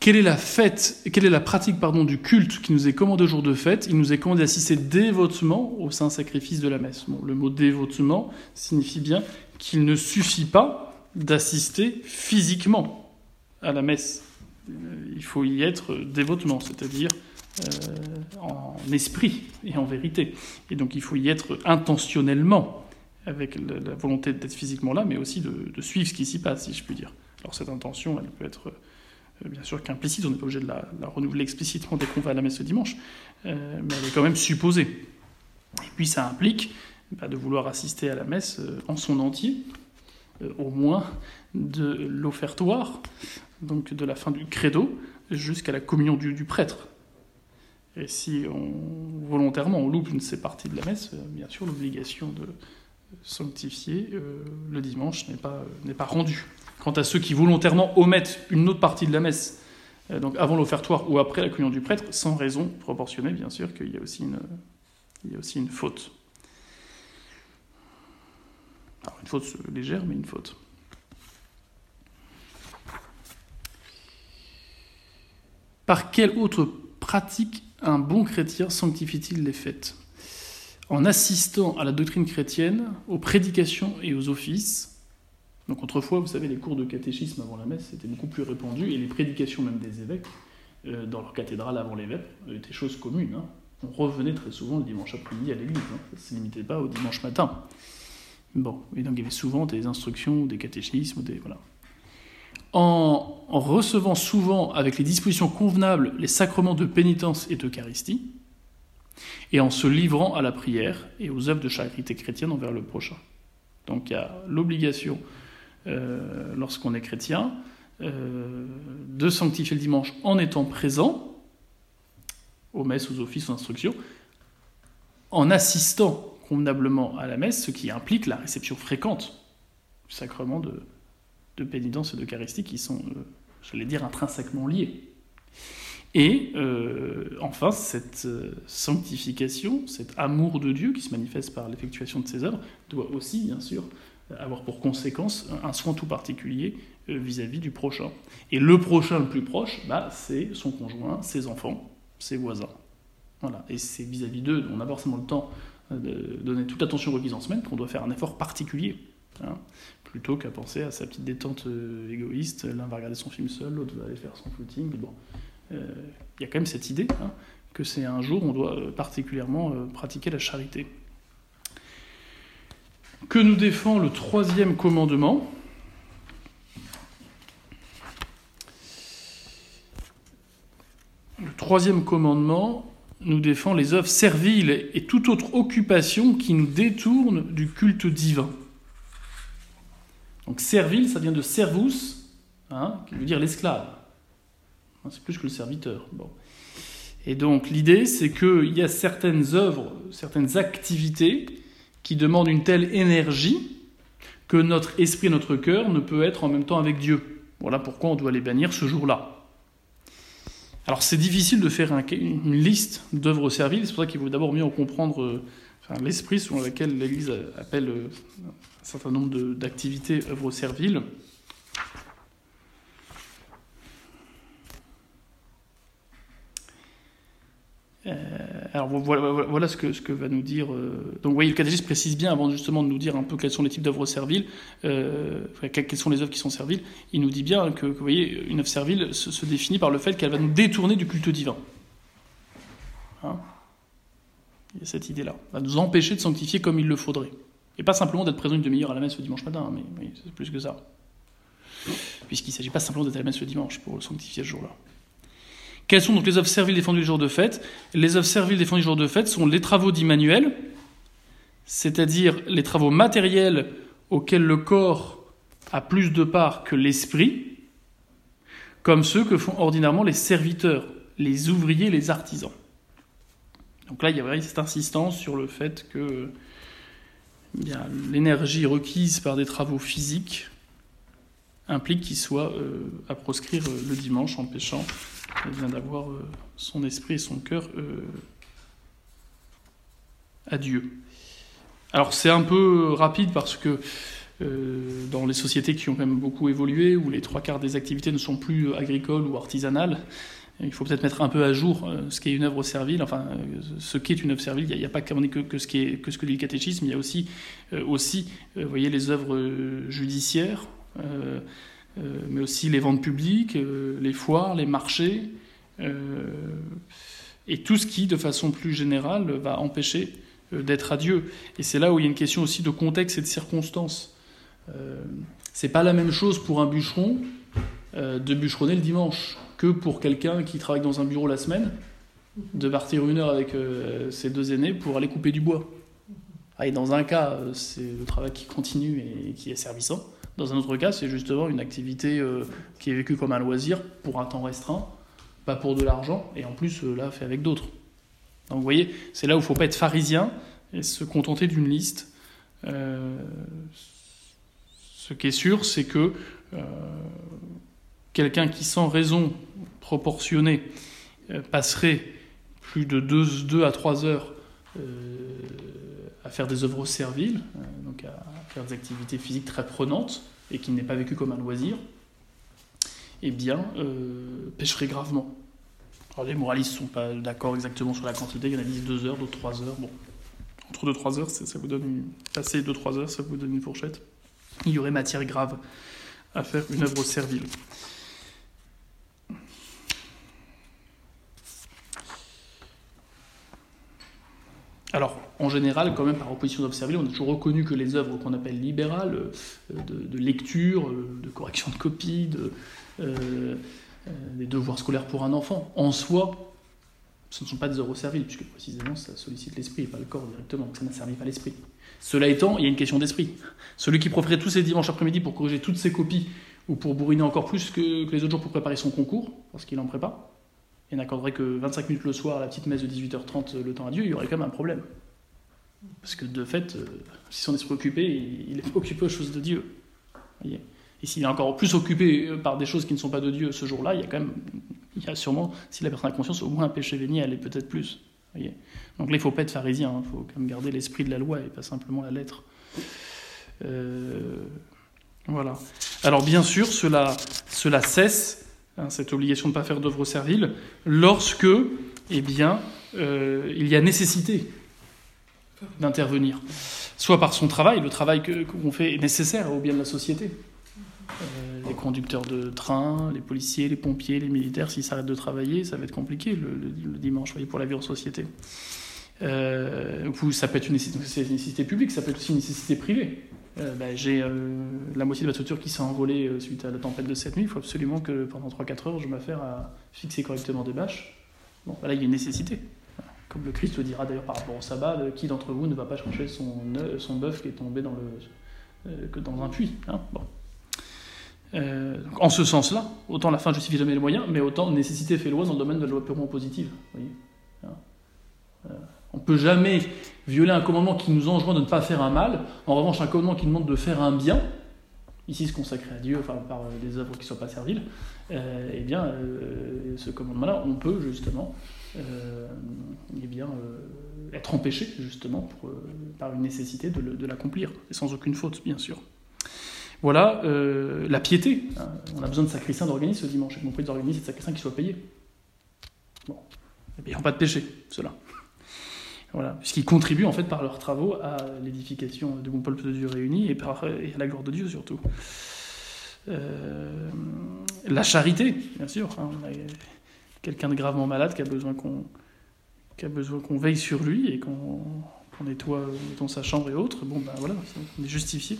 Quelle est la fête, quelle est la pratique pardon, du culte qui nous est commandé au jour de fête? Il nous est commandé d'assister dévotement au saint sacrifice de la messe. le mot dévotement signifie bien qu'il ne suffit pas d'assister physiquement à la messe il faut y être dévotement, c'est-à-dire euh, en esprit et en vérité. Et donc il faut y être intentionnellement, avec la, volonté d'être physiquement là, mais aussi de, suivre ce qui s'y passe, si je puis dire. Alors cette intention, elle peut être euh, bien sûr qu'implicite, on n'est pas obligé de la, renouveler explicitement dès qu'on va à la messe le dimanche, euh, mais elle est quand même supposée. Et puis ça implique bah, de vouloir assister à la messe en son entier, au moins de l'offertoire, donc de la fin du credo jusqu'à la communion du, prêtre. Et si on, volontairement on loupe une de ces parties de la messe, euh, bien sûr l'obligation de sanctifier euh, le dimanche n'est pas, pas rendue. Quant à ceux qui volontairement omettent une autre partie de la messe, euh, donc avant l'offertoire ou après la communion du prêtre, sans raison proportionnée, bien sûr qu'il y a aussi une, il y a aussi une faute. Alors une faute légère, mais une faute. Par quelle autre pratique un bon chrétien sanctifie-t-il les fêtes? En assistant à la doctrine chrétienne, aux prédications et aux offices. Donc autrefois, vous savez, les cours de catéchisme avant la messe étaient beaucoup plus répandus, et les prédications même des évêques, euh, dans leur cathédrale avant les vêpres, étaient choses communes. Hein. On revenait très souvent le dimanche après-midi à l'église, hein. ça ne se limitait pas au dimanche matin. Bon, et donc il y avait souvent des instructions, des catéchismes, des... Voilà en, recevant souvent avec les dispositions convenables les sacrements de pénitence et d'Eucharistie, et en se livrant à la prière et aux œuvres de charité chrétienne envers le prochain. Donc il y a l'obligation, euh, lorsqu'on est chrétien, euh, de sanctifier le dimanche en étant présent aux messes, aux offices, aux instructions, en assistant convenablement à la messe, ce qui implique la réception fréquente du sacrement de, pénitence et d'Eucharistie qui sont, euh, j'allais dire, intrinsèquement liés. Et euh, enfin, cette euh, sanctification, cet amour de Dieu qui se manifeste par l'effectuation de ses œuvres, doit aussi, bien sûr, avoir pour conséquence un soin tout particulier vis-à-vis du prochain. Et le prochain le plus proche, bah, c'est son conjoint, ses enfants, ses voisins. Voilà. Et c'est vis-à-vis d'eux, on pas forcément le temps de donner toute l'attention requise en semaine, qu'on doit faire un effort particulier. Hein, plutôt qu'à penser à sa petite détente euh, égoïste, l'un va regarder son film seul, l'autre va aller faire son footing. Bon, il y a quand même cette idée hein, que c'est un jour où on doit particulièrement pratiquer la charité. Que nous défend le troisième commandement? Le troisième commandement nous défend les œuvres serviles et toute autre occupation qui nous détourne du culte divin. Donc servile, ça vient de servus, hein, qui veut dire l'esclave. Hein, c'est plus que le serviteur. Bon. Et donc l'idée, c'est qu'il y a certaines œuvres, certaines activités qui demandent une telle énergie que notre esprit, notre cœur ne peut être en même temps avec Dieu. Voilà pourquoi on doit les bannir ce jour-là. Alors c'est difficile de faire une liste d'œuvres serviles, c'est pour ça qu'il faut d'abord mieux en comprendre euh, l'esprit selon lequel l'Église appelle euh, un certain nombre d'activités œuvres serviles. Euh, alors voilà, ce, que, va nous dire. Euh, donc vous voyez, le catéchisme précise bien, avant justement de nous dire un peu quels sont les types d'œuvres serviles, euh, quelles sont les œuvres qui sont serviles, il nous dit bien que, vous voyez, une œuvre servile se, définit par le fait qu'elle va nous détourner du culte divin. Hein? Il y a cette idée-là. Va nous empêcher de sanctifier comme il le faudrait. Et pas simplement d'être présent une demi-heure à la messe le dimanche matin, mais, mais c'est plus que ça. Puisqu'il ne s'agit pas simplement d'être à la messe le dimanche pour le sanctifier ce jour-là. Quelles sont donc les œuvres serviles défendues le jour de fête? Les œuvres serviles défendues le jour de fête sont les travaux d'Immanuel, c'est-à-dire les travaux matériels auxquels le corps a plus de part que l'esprit, comme ceux que font ordinairement les serviteurs, les ouvriers, les artisans. Donc là, il y a vraiment cette insistance sur le fait que eh l'énergie requise par des travaux physiques implique qu'il soit euh, à proscrire euh, le dimanche, empêchant elle vient d'avoir euh, son esprit et son cœur à Dieu. Alors c'est un peu rapide parce que dans les sociétés qui ont quand même beaucoup évolué, où les trois quarts des activités ne sont plus agricoles ou artisanales, il faut peut-être mettre un peu à jour ce qu'est une œuvre servile, enfin ce qu'est une œuvre servile. Il n'y a, pas que, que, ce que ce que dit le catéchisme, il y a aussi, aussi voyez, les œuvres judiciaires, mais aussi les ventes publiques, euh, les foires, les marchés, euh, et tout ce qui, de façon plus générale, va empêcher d'être à Dieu. Et c'est là où il y a une question aussi de contexte et de circonstances. c'est pas la même chose pour un bûcheron de bûcheronner le dimanche que pour quelqu'un qui travaille dans un bureau la semaine, de partir une heure avec ses deux aînés pour aller couper du bois. Ah, et dans un cas, c'est le travail qui continue et qui est servissant. Dans un autre cas, c'est justement une activité euh, qui est vécue comme un loisir pour un temps restreint, pas pour de l'argent, et en plus, euh, là, fait avec d'autres. Donc vous voyez, c'est là où il ne faut pas être pharisien et se contenter d'une liste. Euh, ce qui est sûr, c'est que quelqu'un qui, sans raison proportionnée, passerait plus de 2 à 3 heures à faire des œuvres serviles, donc à faire des activités physiques très prenantes et qui n'est pas vécu comme un loisir, eh bien, euh, pêcherait gravement. Alors, les moralistes ne sont pas d'accord exactement sur la quantité, il y en a 10, 2 heures, d'autres 3 heures. Bon, entre 2-3 heures, ça, vous donne une... passer 2-3 heures, ça vous donne une fourchette. Il y aurait matière grave à faire une œuvre servile. Alors, en général, quand même, par opposition d'observer, on a toujours reconnu que les œuvres qu'on appelle libérales, euh, de, lecture, euh, de correction de copie, de, euh, des devoirs scolaires pour un enfant, en soi, ce ne sont pas des œuvres serviles, puisque précisément ça sollicite l'esprit et pas le corps directement, donc ça n'a servi pas l'esprit. Cela étant, il y a une question d'esprit. Celui qui profiterait tous ses dimanches après-midi pour corriger toutes ses copies ou pour bourriner encore plus que, que les autres jours pour préparer son concours, parce qu'il en prépare, et n'accorderait que 25 minutes le soir à la petite messe de 18h30 le temps à Dieu, il y aurait quand même un problème. Parce que de fait, euh, si son esprit est occupé, il est occupé aux choses de Dieu. Et s'il est encore plus occupé euh, par des choses qui ne sont pas de Dieu ce jour-là, il y a quand même, il y a sûrement, si la personne a conscience, au moins un péché véniel et peut-être plus. Donc là, il ne faut pas être pharisien, il hein. faut quand même garder l'esprit de la loi et pas simplement la lettre. Euh, voilà. Alors bien sûr, cela, cela cesse, hein, cette obligation de ne pas faire d'œuvre servile, lorsque, eh bien, il y a nécessité d'intervenir. Soit par son travail, le travail qu'on fait est nécessaire au bien de la société. Euh, les conducteurs de train, les policiers, les pompiers, les militaires, s'ils s'arrêtent de travailler, ça va être compliqué le, dimanche voyez, pour la vie en société. Euh, ça peut être une nécessité, publique, ça peut être aussi une nécessité privée. Euh, bah, j'ai euh, la moitié de ma structure qui s'est envolée suite à la tempête de cette nuit. Il faut absolument que pendant 3-4 heures, je m'affaire à fixer correctement des bâches. Bon, là, il y a une nécessité. Comme le Christ le dira d'ailleurs par rapport au sabbat, qui d'entre vous ne va pas chercher son, son bœuf qui est tombé dans, le, que dans un puits hein bon. en ce sens-là, autant la fin justifie jamais les moyens, mais autant nécessité fait loi dans le domaine de la loi purement positive. Voyez hein on ne peut jamais violer un commandement qui nous enjoint de ne pas faire un mal. En revanche, un commandement qui demande de faire un bien, ici se consacrer à Dieu enfin, par euh, des œuvres qui ne soient pas serviles, euh, eh bien, euh, ce commandement-là, on peut justement eh bien, être empêché justement par une nécessité de, l'accomplir, et sans aucune faute, bien sûr. Voilà la piété. Hein. On a besoin de sacristiens d'organismes ce dimanche, y compris d'organismes et de sacristiens qui soient payés. Bon, ils n'ont pas de péché, cela. Voilà, puisqu'ils contribuent en fait par leurs travaux à l'édification de mon peuple de Dieu réuni et, par, et à la gloire de Dieu surtout. Euh, la charité, bien sûr. Hein, quelqu'un de gravement malade qui a besoin qu'on besoin qu'on veille sur lui et qu'on nettoie dans sa chambre et autres. Bon, ben voilà, on est justifié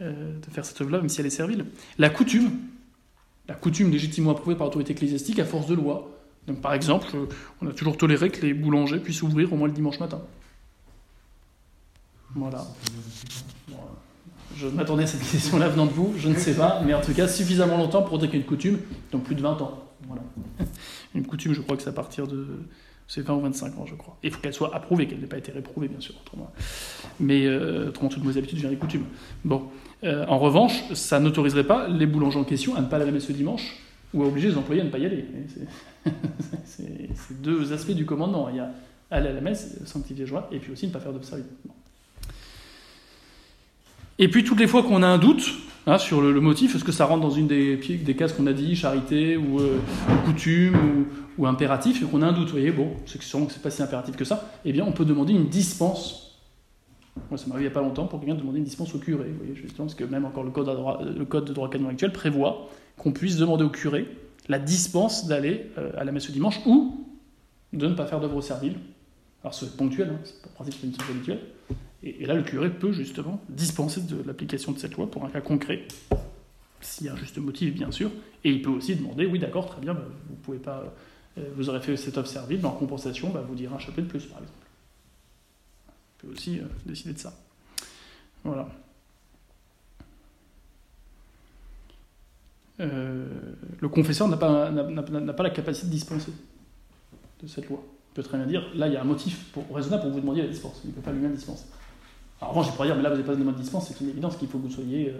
euh, de faire cette œuvre-là, même si elle est servile. La coutume, la coutume légitimement approuvée par l'autorité ecclésiastique à force de loi. Par exemple, on a toujours toléré que les boulangers puissent ouvrir au moins le dimanche matin. Voilà. je m'attendais à cette question-là venant de vous, je ne sais pas, mais en tout cas suffisamment longtemps pour dire qu'il y a une coutume, donc plus de 20 ans. Voilà. Une coutume, je crois que c'est à partir de. C'est 20 ou 25 ans, je crois. il faut qu'elle soit approuvée, qu'elle n'ait pas été réprouvée, bien sûr, autrement. Mais euh, autrement, toutes mes habitudes viennent des coutumes. Bon. Euh, en revanche, ça n'autoriserait pas les boulangers en question à ne pas laver ce dimanche ou à obliger les employés à ne pas y aller. C'est deux aspects du commandement. Il y a aller à la messe, sanctifier joie, et puis aussi ne pas faire service. Et puis toutes les fois qu'on a un doute hein, sur le, motif, est-ce que ça rentre dans une des, des cases qu'on a dit, charité ou, euh, coutume ou, impératif, et qu'on a un doute, vous voyez, bon, c'est que c'est pas si impératif que ça, eh bien on peut demander une dispense. Moi, ça m'arrive il n'y a pas longtemps pour quelqu'un demander une dispense au curé, vous voyez, justement, parce que même encore le code, de droit canon actuel prévoit qu'on puisse demander au curé la dispense d'aller euh, à la messe le dimanche ou de ne pas faire d'œuvre servile. Alors c'est ponctuel, hein, c'est pas c'est une chose habituelle. Et, là, le curé peut justement dispenser de l'application de cette loi pour un cas concret, s'il y a un juste motif, bien sûr. Et il peut aussi demander, oui, d'accord, très bien, bah, vous pouvez pas, euh, vous aurez fait cette œuvre servile, mais en compensation, bah, vous direz un chapelet de plus, par exemple. Aussi euh, décider de ça. Voilà. Euh, le confesseur n'a pas, la capacité de dispenser de cette loi. Il peut très bien dire, là, il y a un motif pour, raisonnable pour vous demander la dispense. Il ne peut pas lui-même dispenser. Alors, moi, je pourrais dire, mais là, vous n'avez pas de demande de dispense, c'est une évidence qu'il faut que vous soyez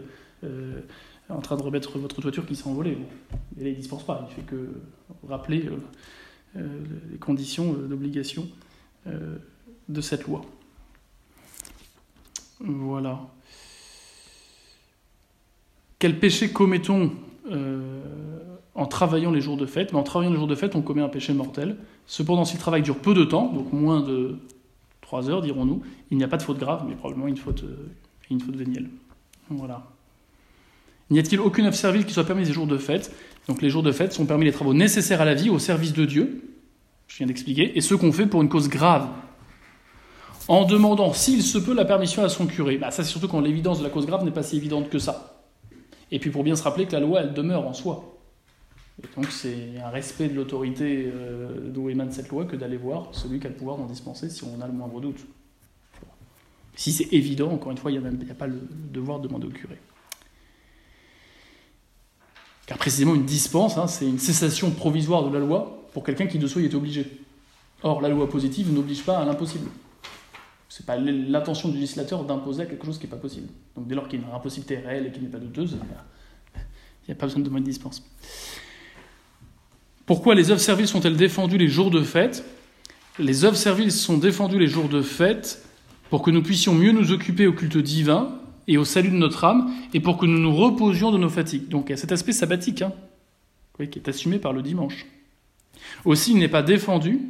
euh, en train de remettre votre toiture qui s'est envolée. Et là, il ne dispense pas. Il fait que rappeler les conditions d'obligation de cette loi. Voilà. Quel péché commettons euh, en travaillant les jours de fête, mais en travaillant les jours de fête, on commet un péché mortel. Cependant, si le travail dure peu de temps, donc moins de 3 heures, dirons-nous, il n'y a pas de faute grave, mais probablement une faute, euh, une faute vénielle. Voilà. N'y a-t-il aucune œuvre servile qui soit permise les jours de fête? Donc les jours de fête sont permis les travaux nécessaires à la vie, au service de Dieu, je viens d'expliquer, et ceux qu'on fait pour une cause grave. En demandant, s'il se peut, la permission à son curé. Bah, ça, c'est surtout quand l'évidence de la cause grave n'est pas si évidente que ça. Et puis pour bien se rappeler que la loi, elle demeure en soi. Et donc c'est un respect de l'autorité euh, d'où émane cette loi que d'aller voir celui qui a le pouvoir d'en dispenser si on a le moindre doute. Si c'est évident, encore une fois, il n'y a, pas le devoir de demander au curé. Car précisément une dispense, hein, c'est une cessation provisoire de la loi pour quelqu'un qui de soi y est obligé. Or, la loi positive n'oblige pas à l'impossible. Ce n'est pas l'intention du législateur d'imposer quelque chose qui n'est pas possible. Donc dès lors qu'il y a une impossibilité réelle et qui n'est pas douteuse, il n'y a, pas besoin de demander de dispense. Pourquoi les œuvres serviles sont-elles défendues les jours de fête? Les œuvres serviles sont défendues les jours de fête pour que nous puissions mieux nous occuper au culte divin et au salut de notre âme, et pour que nous nous reposions de nos fatigues. Donc il y a cet aspect sabbatique, hein, qui est assumé par le dimanche. Aussi, il n'est pas défendu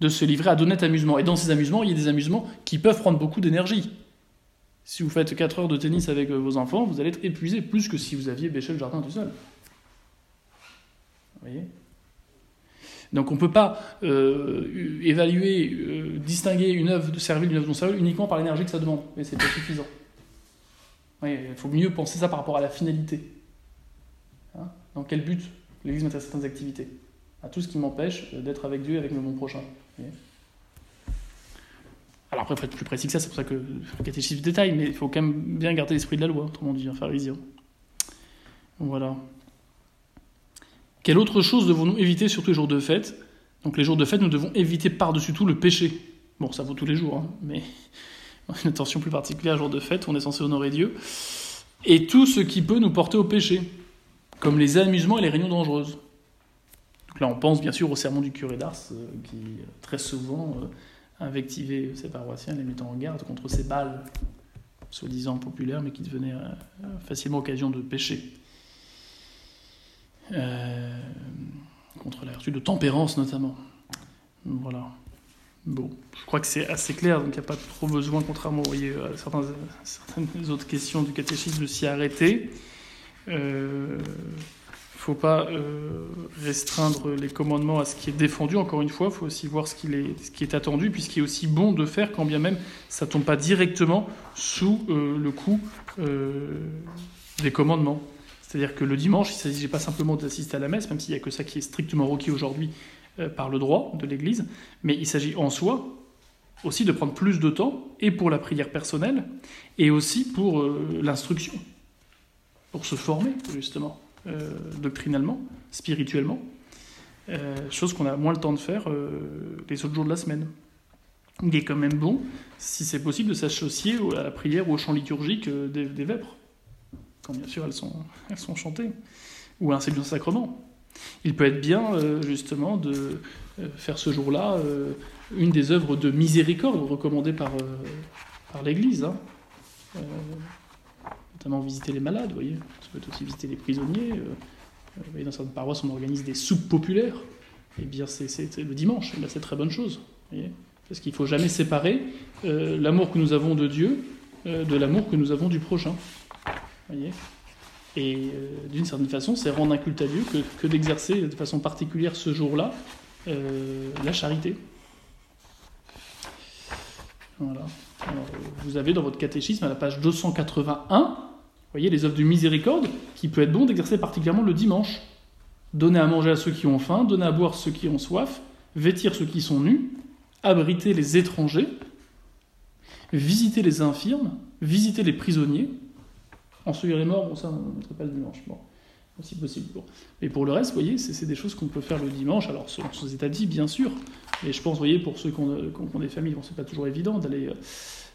de se livrer à d'honnêtes amusements. Et dans ces amusements, il y a des amusements qui peuvent prendre beaucoup d'énergie. Si vous faites 4 heures de tennis avec euh, vos enfants, vous allez être épuisé plus que si vous aviez bêché le jardin tout seul. Vous voyez? Donc on ne peut pas euh, évaluer, euh, distinguer une œuvre de servile d'une œuvre non servile uniquement par l'énergie que ça demande. Mais c'est pas suffisant. Il faut mieux penser ça par rapport à la finalité. Hein? Dans quel but l'Église met à certaines activités? À tout ce qui m'empêche d'être avec Dieu et avec mon prochain. Alors après, il faut être plus précis que ça, c'est pour ça que le catéchisme détail, mais il faut quand même bien garder l'esprit de la loi, autrement dit, un pharisien. Voilà. Quelle autre chose devons-nous éviter, surtout les jours de fête? Donc les jours de fête, nous devons éviter par-dessus tout le péché. Bon, ça vaut tous les jours, hein, mais une attention plus particulière aux jours de fête, on est censé honorer Dieu. Et tout ce qui peut nous porter au péché, comme les amusements et les réunions dangereuses. Là, on pense bien sûr au sermon du curé d'Ars, euh, qui très souvent euh, invectivait ses paroissiens, les mettant en garde contre ces balles, soi-disant populaires, mais qui devenaient euh, facilement occasion de péché. Euh, contre la vertu de tempérance notamment. Voilà. Bon, je crois que c'est assez clair, donc il n'y a pas trop besoin, contrairement à certaines autres questions du catéchisme, de s'y arrêter. Euh, faut pas euh, restreindre les commandements à ce qui est défendu, encore une fois, il faut aussi voir ce, ce qui est attendu, puisqu'il est aussi bon de faire, quand bien même ça tombe pas directement sous le coup des commandements. C'est-à-dire que le dimanche, il ne s'agit pas simplement d'assister à la messe, même s'il n'y a que ça qui est strictement requis aujourd'hui euh, par le droit de l'Église, mais il s'agit en soi aussi de prendre plus de temps, et pour la prière personnelle, et aussi pour euh, l'instruction, pour se former, justement, euh, doctrinalement, spirituellement, chose qu'on a moins le temps de faire les autres jours de la semaine. Il est quand même bon, si c'est possible, de s'associer à la prière ou au chant liturgique des, vêpres quand bien sûr elles sont, elles sont chantées, ou un Saint sacrement. Il peut être bien, euh, justement, de euh, faire ce jour-là euh, une des œuvres de miséricorde recommandées par, par l'Église. Hein. Visiter les malades, vous voyez. Ça peut aussi visiter les prisonniers. Vous voyez, dans certaines paroisses, on organise des soupes populaires. Eh bien, c'est le dimanche. Eh c'est très bonne chose. Parce qu'il ne faut jamais séparer l'amour que nous avons de Dieu de l'amour que nous avons du prochain. Voyez et euh, d'une certaine façon, c'est rendre un culte à Dieu que, d'exercer de façon particulière ce jour-là euh, la charité. Voilà. vous avez dans votre catéchisme, à la page 281, voyez les œuvres du miséricorde, qui peut être bon d'exercer particulièrement le dimanche. Donner à manger à ceux qui ont faim, donner à boire ceux qui ont soif, vêtir ceux qui sont nus, abriter les étrangers, visiter les infirmes, visiter les prisonniers, Ensevelir les morts, bon, ça, on ne serait pas le dimanche. Bon, si possible. Mais pour le reste, vous voyez, c'est des choses qu'on peut faire le dimanche, alors selon ses états de bien sûr. Mais je pense, vous voyez, pour ceux qui ont, des familles, bon, c'est pas toujours évident d'aller.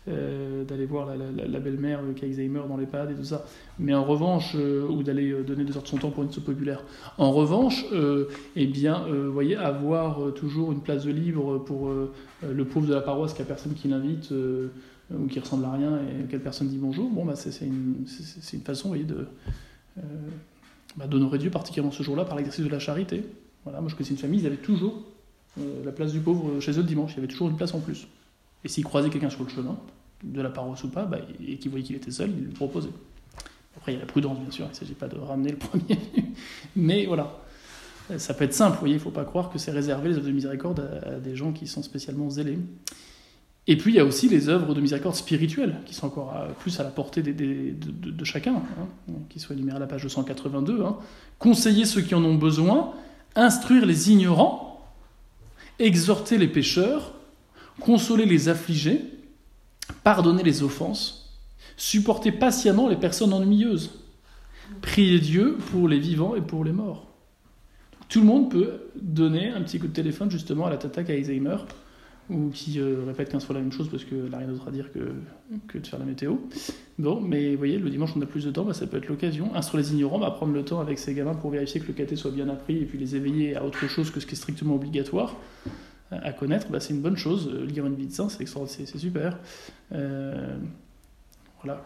Euh, d'aller voir la, belle-mère qui a Alzheimer dans l'EHPAD et tout ça. Mais en revanche, euh, ou d'aller euh, donner deux heures de son temps pour une soupe populaire. En revanche, eh bien, vous voyez, avoir toujours une place de libre pour le pauvre de la paroisse qui a personne qui l'invite ou qui ressemble à rien et auquel personne dit bonjour, bon, bah, c'est une, une, façon voyez, de, euh, bah, d'honorer Dieu, particulièrement ce jour-là, par l'exercice de la charité. Voilà, moi je connaissais une famille, ils avaient toujours euh, la place du pauvre chez eux le dimanche, il y avait toujours une place en plus. Et s'ils croisaient quelqu'un sur le chemin, de la paroisse ou pas, bah, et qu'ils voyaient qu'il était seul, ils lui proposaient. Après, il y a la prudence, bien sûr, il ne s'agit pas de ramener le premier Mais voilà, ça peut être simple, vous voyez, il ne faut pas croire que c'est réservé les œuvres de miséricorde à, des gens qui sont spécialement zélés. Et puis il y a aussi les œuvres de miséricorde spirituelle, qui sont encore euh, plus à la portée de, chacun, hein, qui sont énumérées à la page 282. Hein. Conseiller ceux qui en ont besoin, instruire les ignorants, exhorter les pécheurs, consoler les affligés, pardonner les offenses, supporter patiemment les personnes ennuyeuses, prier Dieu pour les vivants et pour les morts. Tout le monde peut donner un petit coup de téléphone justement à la tata à Alzheimer ou qui euh, répète 15 fois la même chose parce qu'elle n'a rien d'autre à dire que, que de faire la météo. Bon, mais vous voyez, le dimanche on a plus de temps, bah, ça peut être l'occasion. Instruire les ignorants, bah, prendre le temps avec ses gamins pour vérifier que le caté soit bien appris et puis les éveiller à autre chose que ce qui est strictement obligatoire à connaître, bah, c'est une bonne chose. Euh, lire une vie de saint, c'est, c'est super. voilà.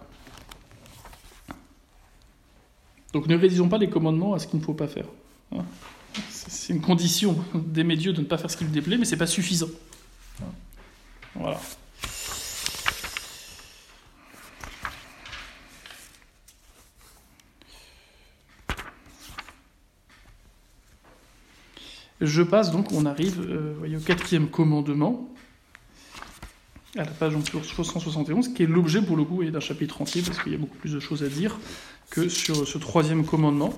Donc ne réalisons pas les commandements à ce qu'il ne faut pas faire. Hein. C'est une condition d'aimer Dieu de ne pas faire ce qui lui déplaît, mais c'est pas suffisant. Voilà. Je passe donc, on arrive euh, au quatrième commandement, à la page 171, qui est l'objet pour le coup d'un chapitre entier, parce qu'il y a beaucoup plus de choses à dire que sur ce troisième commandement.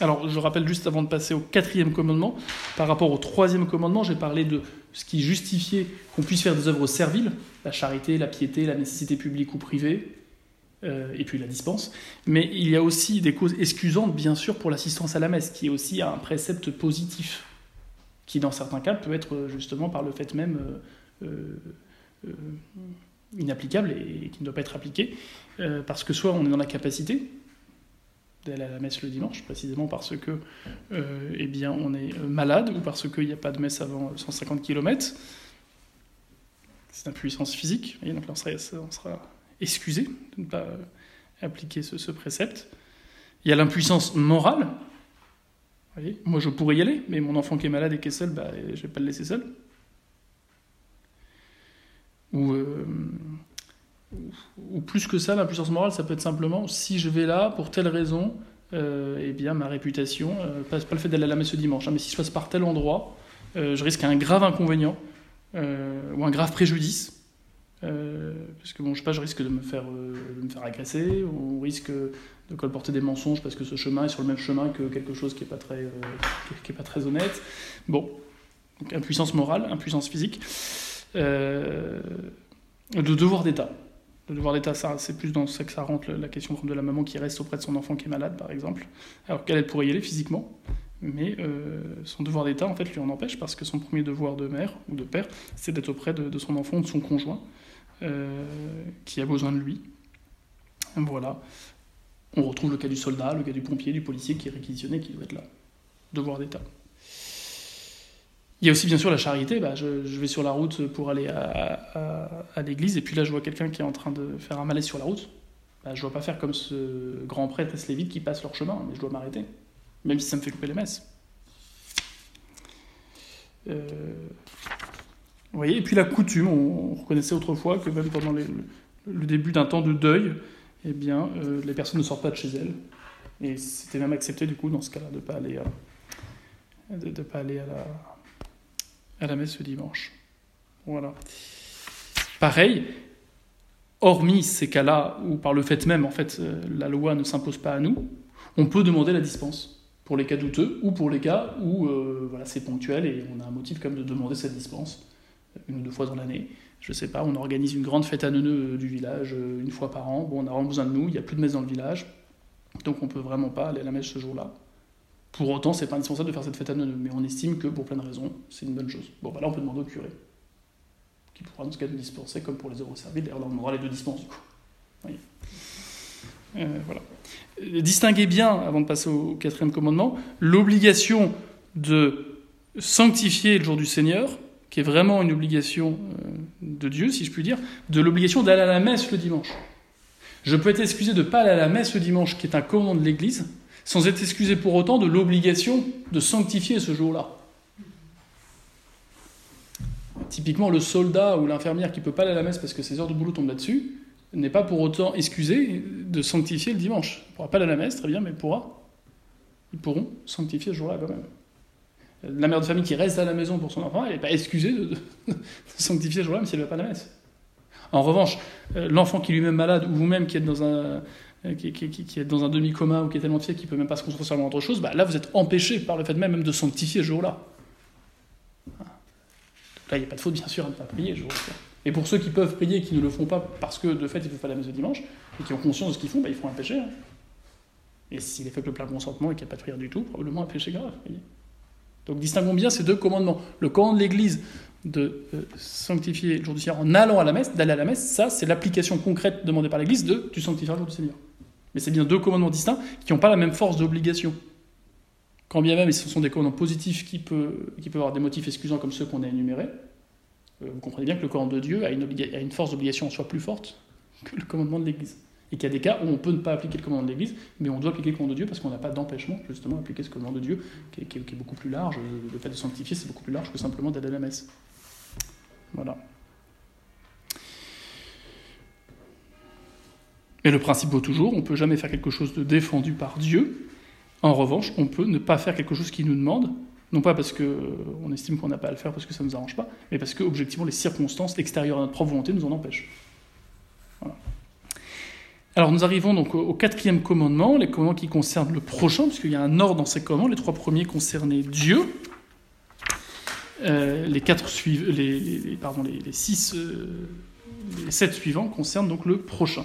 Alors, je rappelle juste avant de passer au quatrième commandement, par rapport au troisième commandement, j'ai parlé de ce qui justifiait qu'on puisse faire des œuvres serviles, la charité, la piété, la nécessité publique ou privée, euh, et puis la dispense. Mais il y a aussi des causes excusantes, bien sûr, pour l'assistance à la messe, qui est aussi un précepte positif, qui dans certains cas peut être euh, justement par le fait même euh, inapplicable et, qui ne doit pas être appliqué, parce que soit on est dans la capacité d'aller à la messe le dimanche, précisément parce que eh bien, on est malade ou parce qu'il n'y a pas de messe avant 150 km. C'est une puissance physique, donc là on sera excusé de ne pas appliquer ce, précepte. Il y a l'impuissance morale. Moi, je pourrais y aller, mais mon enfant qui est malade et qui est seul, bah, je ne vais pas le laisser seul. Ou, euh, ou, plus que ça, l'impuissance morale, ça peut être simplement si je vais là pour telle raison, euh, eh bien ma réputation, euh, pas, le fait d'aller à la messe ce dimanche, hein, mais si je passe par tel endroit, je risque un grave inconvénient ou un grave préjudice euh, parce que bon, je sais pas, je risque de me faire, euh, me faire agresser, ou risque de colporter des mensonges parce que ce chemin est sur le même chemin que quelque chose qui n'est pas, très, euh, pas très honnête. Bon, donc impuissance morale, impuissance physique. de devoir d'État. Le devoir d'État, c'est plus dans ce que ça rentre la question de la maman qui reste auprès de son enfant qui est malade, par exemple, alors qu'elle elle pourrait y aller physiquement, mais son devoir d'État, en fait, lui en empêche parce que son premier devoir de mère ou de père, c'est d'être auprès de, de, son enfant ou de son conjoint. Euh, qui a besoin de lui. Voilà. On retrouve le cas du soldat, le cas du pompier, du policier qui est réquisitionné, qui doit être là. Devoir d'État. Il y a aussi bien sûr la charité. Bah, je, vais sur la route pour aller à, l'église et puis là je vois quelqu'un qui est en train de faire un malaise sur la route. Bah, je ne dois pas faire comme ce grand prêtre eslévite qui passe leur chemin, mais je dois m'arrêter, même si ça me fait couper les messes. Euh, Et puis la coutume, on, reconnaissait autrefois que même pendant le début d'un temps de deuil, eh bien, euh, les personnes ne sortent pas de chez elles. Et c'était même accepté, du coup, dans ce cas-là, de ne pas aller, à, de, pas aller à, la, messe ce dimanche. Voilà. Pareil, hormis ces cas-là où, par le fait même, en fait, euh, la loi ne s'impose pas à nous, on peut demander la dispense pour les cas douteux ou pour les cas où euh, voilà, c'est ponctuel et on a un motif comme de demander cette dispense une ou deux fois dans l'année. Je sais pas, on organise une grande fête à neuneux euh, du village euh, une fois par an. Bon, on a vraiment besoin de nous, il n'y a plus de messe dans le village, donc on peut vraiment pas aller à la messe ce jour-là. Pour autant, c'est pas indispensable de faire cette fête à neuneux, mais on estime que pour plein de raisons, c'est une bonne chose. Bon, bah là, on peut demander au curé, qui pourra dans ce cas nous dispenser, comme pour les œuvres serviles. D'ailleurs, là, on aura les deux dispenses du coup. Euh, voilà. Distinguez bien, avant de passer au quatrième commandement, l'obligation de sanctifier le jour du Seigneur qui est vraiment une obligation euh, de Dieu, si je puis dire, de l'obligation d'aller à la messe le dimanche. Je peux être excusé de ne pas aller à la messe le dimanche, qui est un commandement de l'Église, sans être excusé pour autant de l'obligation de sanctifier ce jour-là. Typiquement, le soldat ou l'infirmière qui ne peut pas aller à la messe parce que ses heures de boulot tombent là-dessus, n'est pas pour autant excusé de sanctifier le dimanche. Il ne pourra pas aller à la messe, très bien, mais pourra. Ils pourront sanctifier ce jour-là quand même la mère de famille qui reste à la maison pour son enfant, elle n'est pas excusée de, sanctifier ce jour-là, même si elle ne va pas à la messe. En revanche, euh, l'enfant qui est lui-même malade, ou vous-même qui êtes dans un, euh, qui, dans un demi-coma ou qui est tellement fier qu'il ne peut même pas se concentrer sur autre chose, bah, là vous êtes empêché par le fait même, de sanctifier ce jour-là. Là, il n'y a pas de faute, bien sûr, à ne pas prier ce jour-là. Et pour ceux qui peuvent prier et qui ne le font pas parce que de fait ils ne peuvent pas la messe le dimanche, et qui ont conscience de ce qu'ils font, bah, ils font un péché. Hein. Et s'il est fait avec le plein consentement et qu'il n'y a pas de prière du tout, probablement un péché grave. Donc distinguons bien ces deux commandements. Le commandement de l'Église de euh, sanctifier le jour du Seigneur en allant à la messe, d'aller à la messe, ça c'est l'application concrète demandée par l'Église de tu sanctifieras le jour du Seigneur. Mais c'est bien deux commandements distincts qui n'ont pas la même force d'obligation. Quand bien même ce sont des commandements positifs qui, peuvent, avoir des motifs excusants comme ceux qu'on a énumérés, euh, vous comprenez bien que le commandement de Dieu a une, a une force d'obligation en soi plus forte que le commandement de l'Église. Et qu'il y a des cas où on peut ne pas appliquer le commandement de l'Église, mais on doit appliquer le commandement de Dieu parce qu'on n'a pas d'empêchement, justement, d'appliquer ce commandement de Dieu, qui est, beaucoup plus large. Le fait de sanctifier, c'est beaucoup plus large que simplement d'aller à la messe. Voilà. Mais le principe vaut toujours, on ne peut jamais faire quelque chose de défendu par Dieu. En revanche, on peut ne pas faire quelque chose qui nous demande, non pas parce qu'on estime qu'on n'a pas à le faire parce que ça ne nous arrange pas, mais parce que, objectivement, les circonstances extérieures à notre propre volonté nous en empêchent. Alors nous arrivons donc au, quatrième commandement, les commandements qui concernent le prochain, puisqu'il y a un ordre dans ces commandements. Les trois premiers concernaient Dieu. Euh, les quatre suivants, les, pardon, les, six, euh, les sept suivants concernent donc le prochain.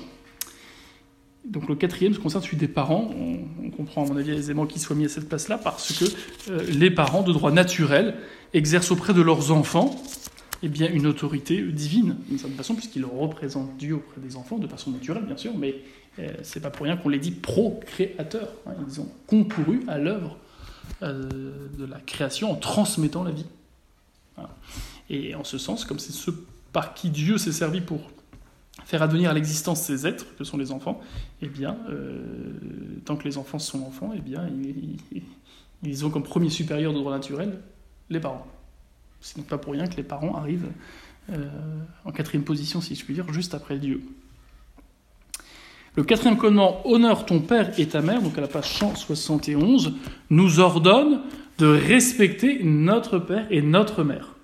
Donc le quatrième se concerne celui des parents. On, on comprend à mon avis aisément qu'il soit mis à cette place-là parce que euh, les parents, de droit naturel, exercent auprès de leurs enfants eh bien, une autorité divine, d'une certaine façon, puisqu'ils représentent Dieu auprès des enfants, de façon naturelle, bien sûr, mais euh, c'est pas pour rien qu'on les dit procréateurs. hein. Ils ont concouru à l'œuvre euh, de la création en transmettant la vie. Et en ce sens, comme c'est ce par qui Dieu s'est servi pour faire advenir à l'existence ces êtres, que sont les enfants, eh bien, euh, tant que les enfants sont enfants, eh bien, ils- ils ont comme premier supérieur de droit naturel les parents. C'est donc pas pour rien que les parents arrivent euh, en quatrième position, si je puis dire, juste après Dieu. Le quatrième commandement, honore ton père et ta mère, donc à la page 171, nous ordonne de respecter notre père et notre mère,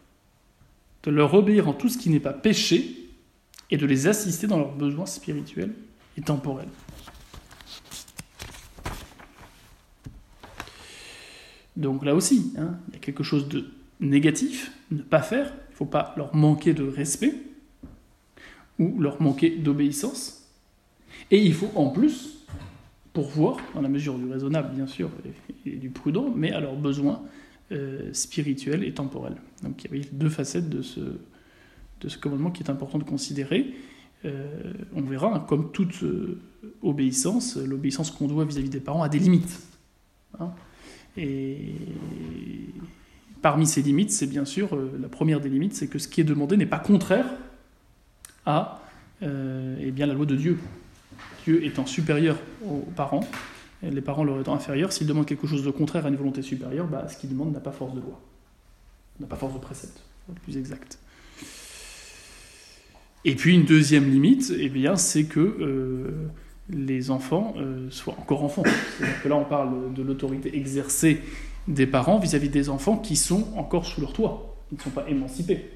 de leur obéir en tout ce qui n'est pas péché et de les assister dans leurs besoins spirituels et temporels. Donc là aussi, hein, il y a quelque chose de négatif, ne pas faire, il ne faut pas leur manquer de respect ou leur manquer d'obéissance. Et il faut en plus pourvoir, dans la mesure du raisonnable bien sûr, et, du prudent, mais à leurs besoins euh, spirituels et temporels. Donc il y a oui, deux facettes de ce, de ce commandement qui est important de considérer. Euh, on verra, hein, comme toute euh, obéissance, l'obéissance qu'on doit vis-à-vis des parents a des limites. hein. et parmi ces limites, c'est bien sûr, euh, la première des limites, c'est que ce qui est demandé n'est pas contraire à euh, eh bien, la loi de Dieu. Dieu étant supérieur aux parents, les parents leur étant inférieurs, s'ils demandent quelque chose de contraire à une volonté supérieure, bah, ce qu'ils demandent n'a pas force de loi, n'a pas force de précepte, plus exact. Et puis une deuxième limite, eh bien, c'est que euh, les enfants soient encore enfants. C'est-à-dire que là, on parle de l'autorité exercée des parents vis-à-vis des enfants qui sont encore sous leur toit. Ils ne sont pas émancipés.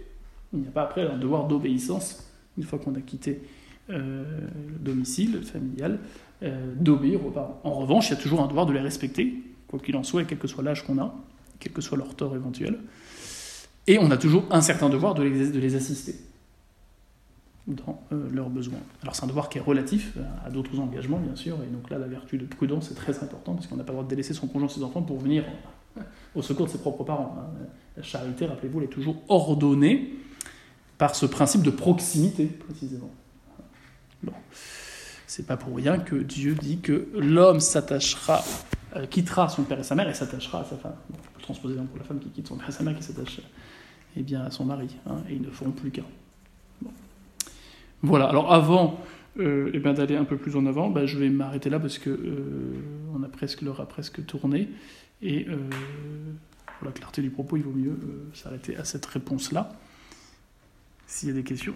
Il n'y a pas après un devoir d'obéissance, une fois qu'on a quitté euh, le domicile familial, euh, d'obéir aux parents. En revanche, il y a toujours un devoir de les respecter, quoi qu'il en soit, et quel que soit l'âge qu'on a, quel que soit leur tort éventuel. Et on a toujours un certain devoir de les, de les assister dans euh, leurs besoins. Alors c'est un devoir qui est relatif à d'autres engagements, bien sûr, et donc là, la vertu de prudence est très importante, parce qu'on n'a pas le droit de délaisser son conjoint, ses enfants, pour venir au secours de ses propres parents. hein. La charité, rappelez-vous, elle est toujours ordonnée par ce principe de proximité, précisément. Bon. C'est pas pour rien que Dieu dit que l'homme s'attachera, euh, quittera son père et sa mère et s'attachera à sa femme. Bon, on peut transposer pour la femme qui quitte son père et sa mère qui s'attache eh bien, à son mari, hein, et ils ne feront plus qu'un. Bon. Voilà, alors avant euh, eh bien, d'aller un peu plus en avant, bah, je vais m'arrêter là parce que euh, on a presque, l'heure a presque tourné, et euh, pour la clarté du propos, il vaut mieux euh, s'arrêter à cette réponse-là. S'il y a des questions,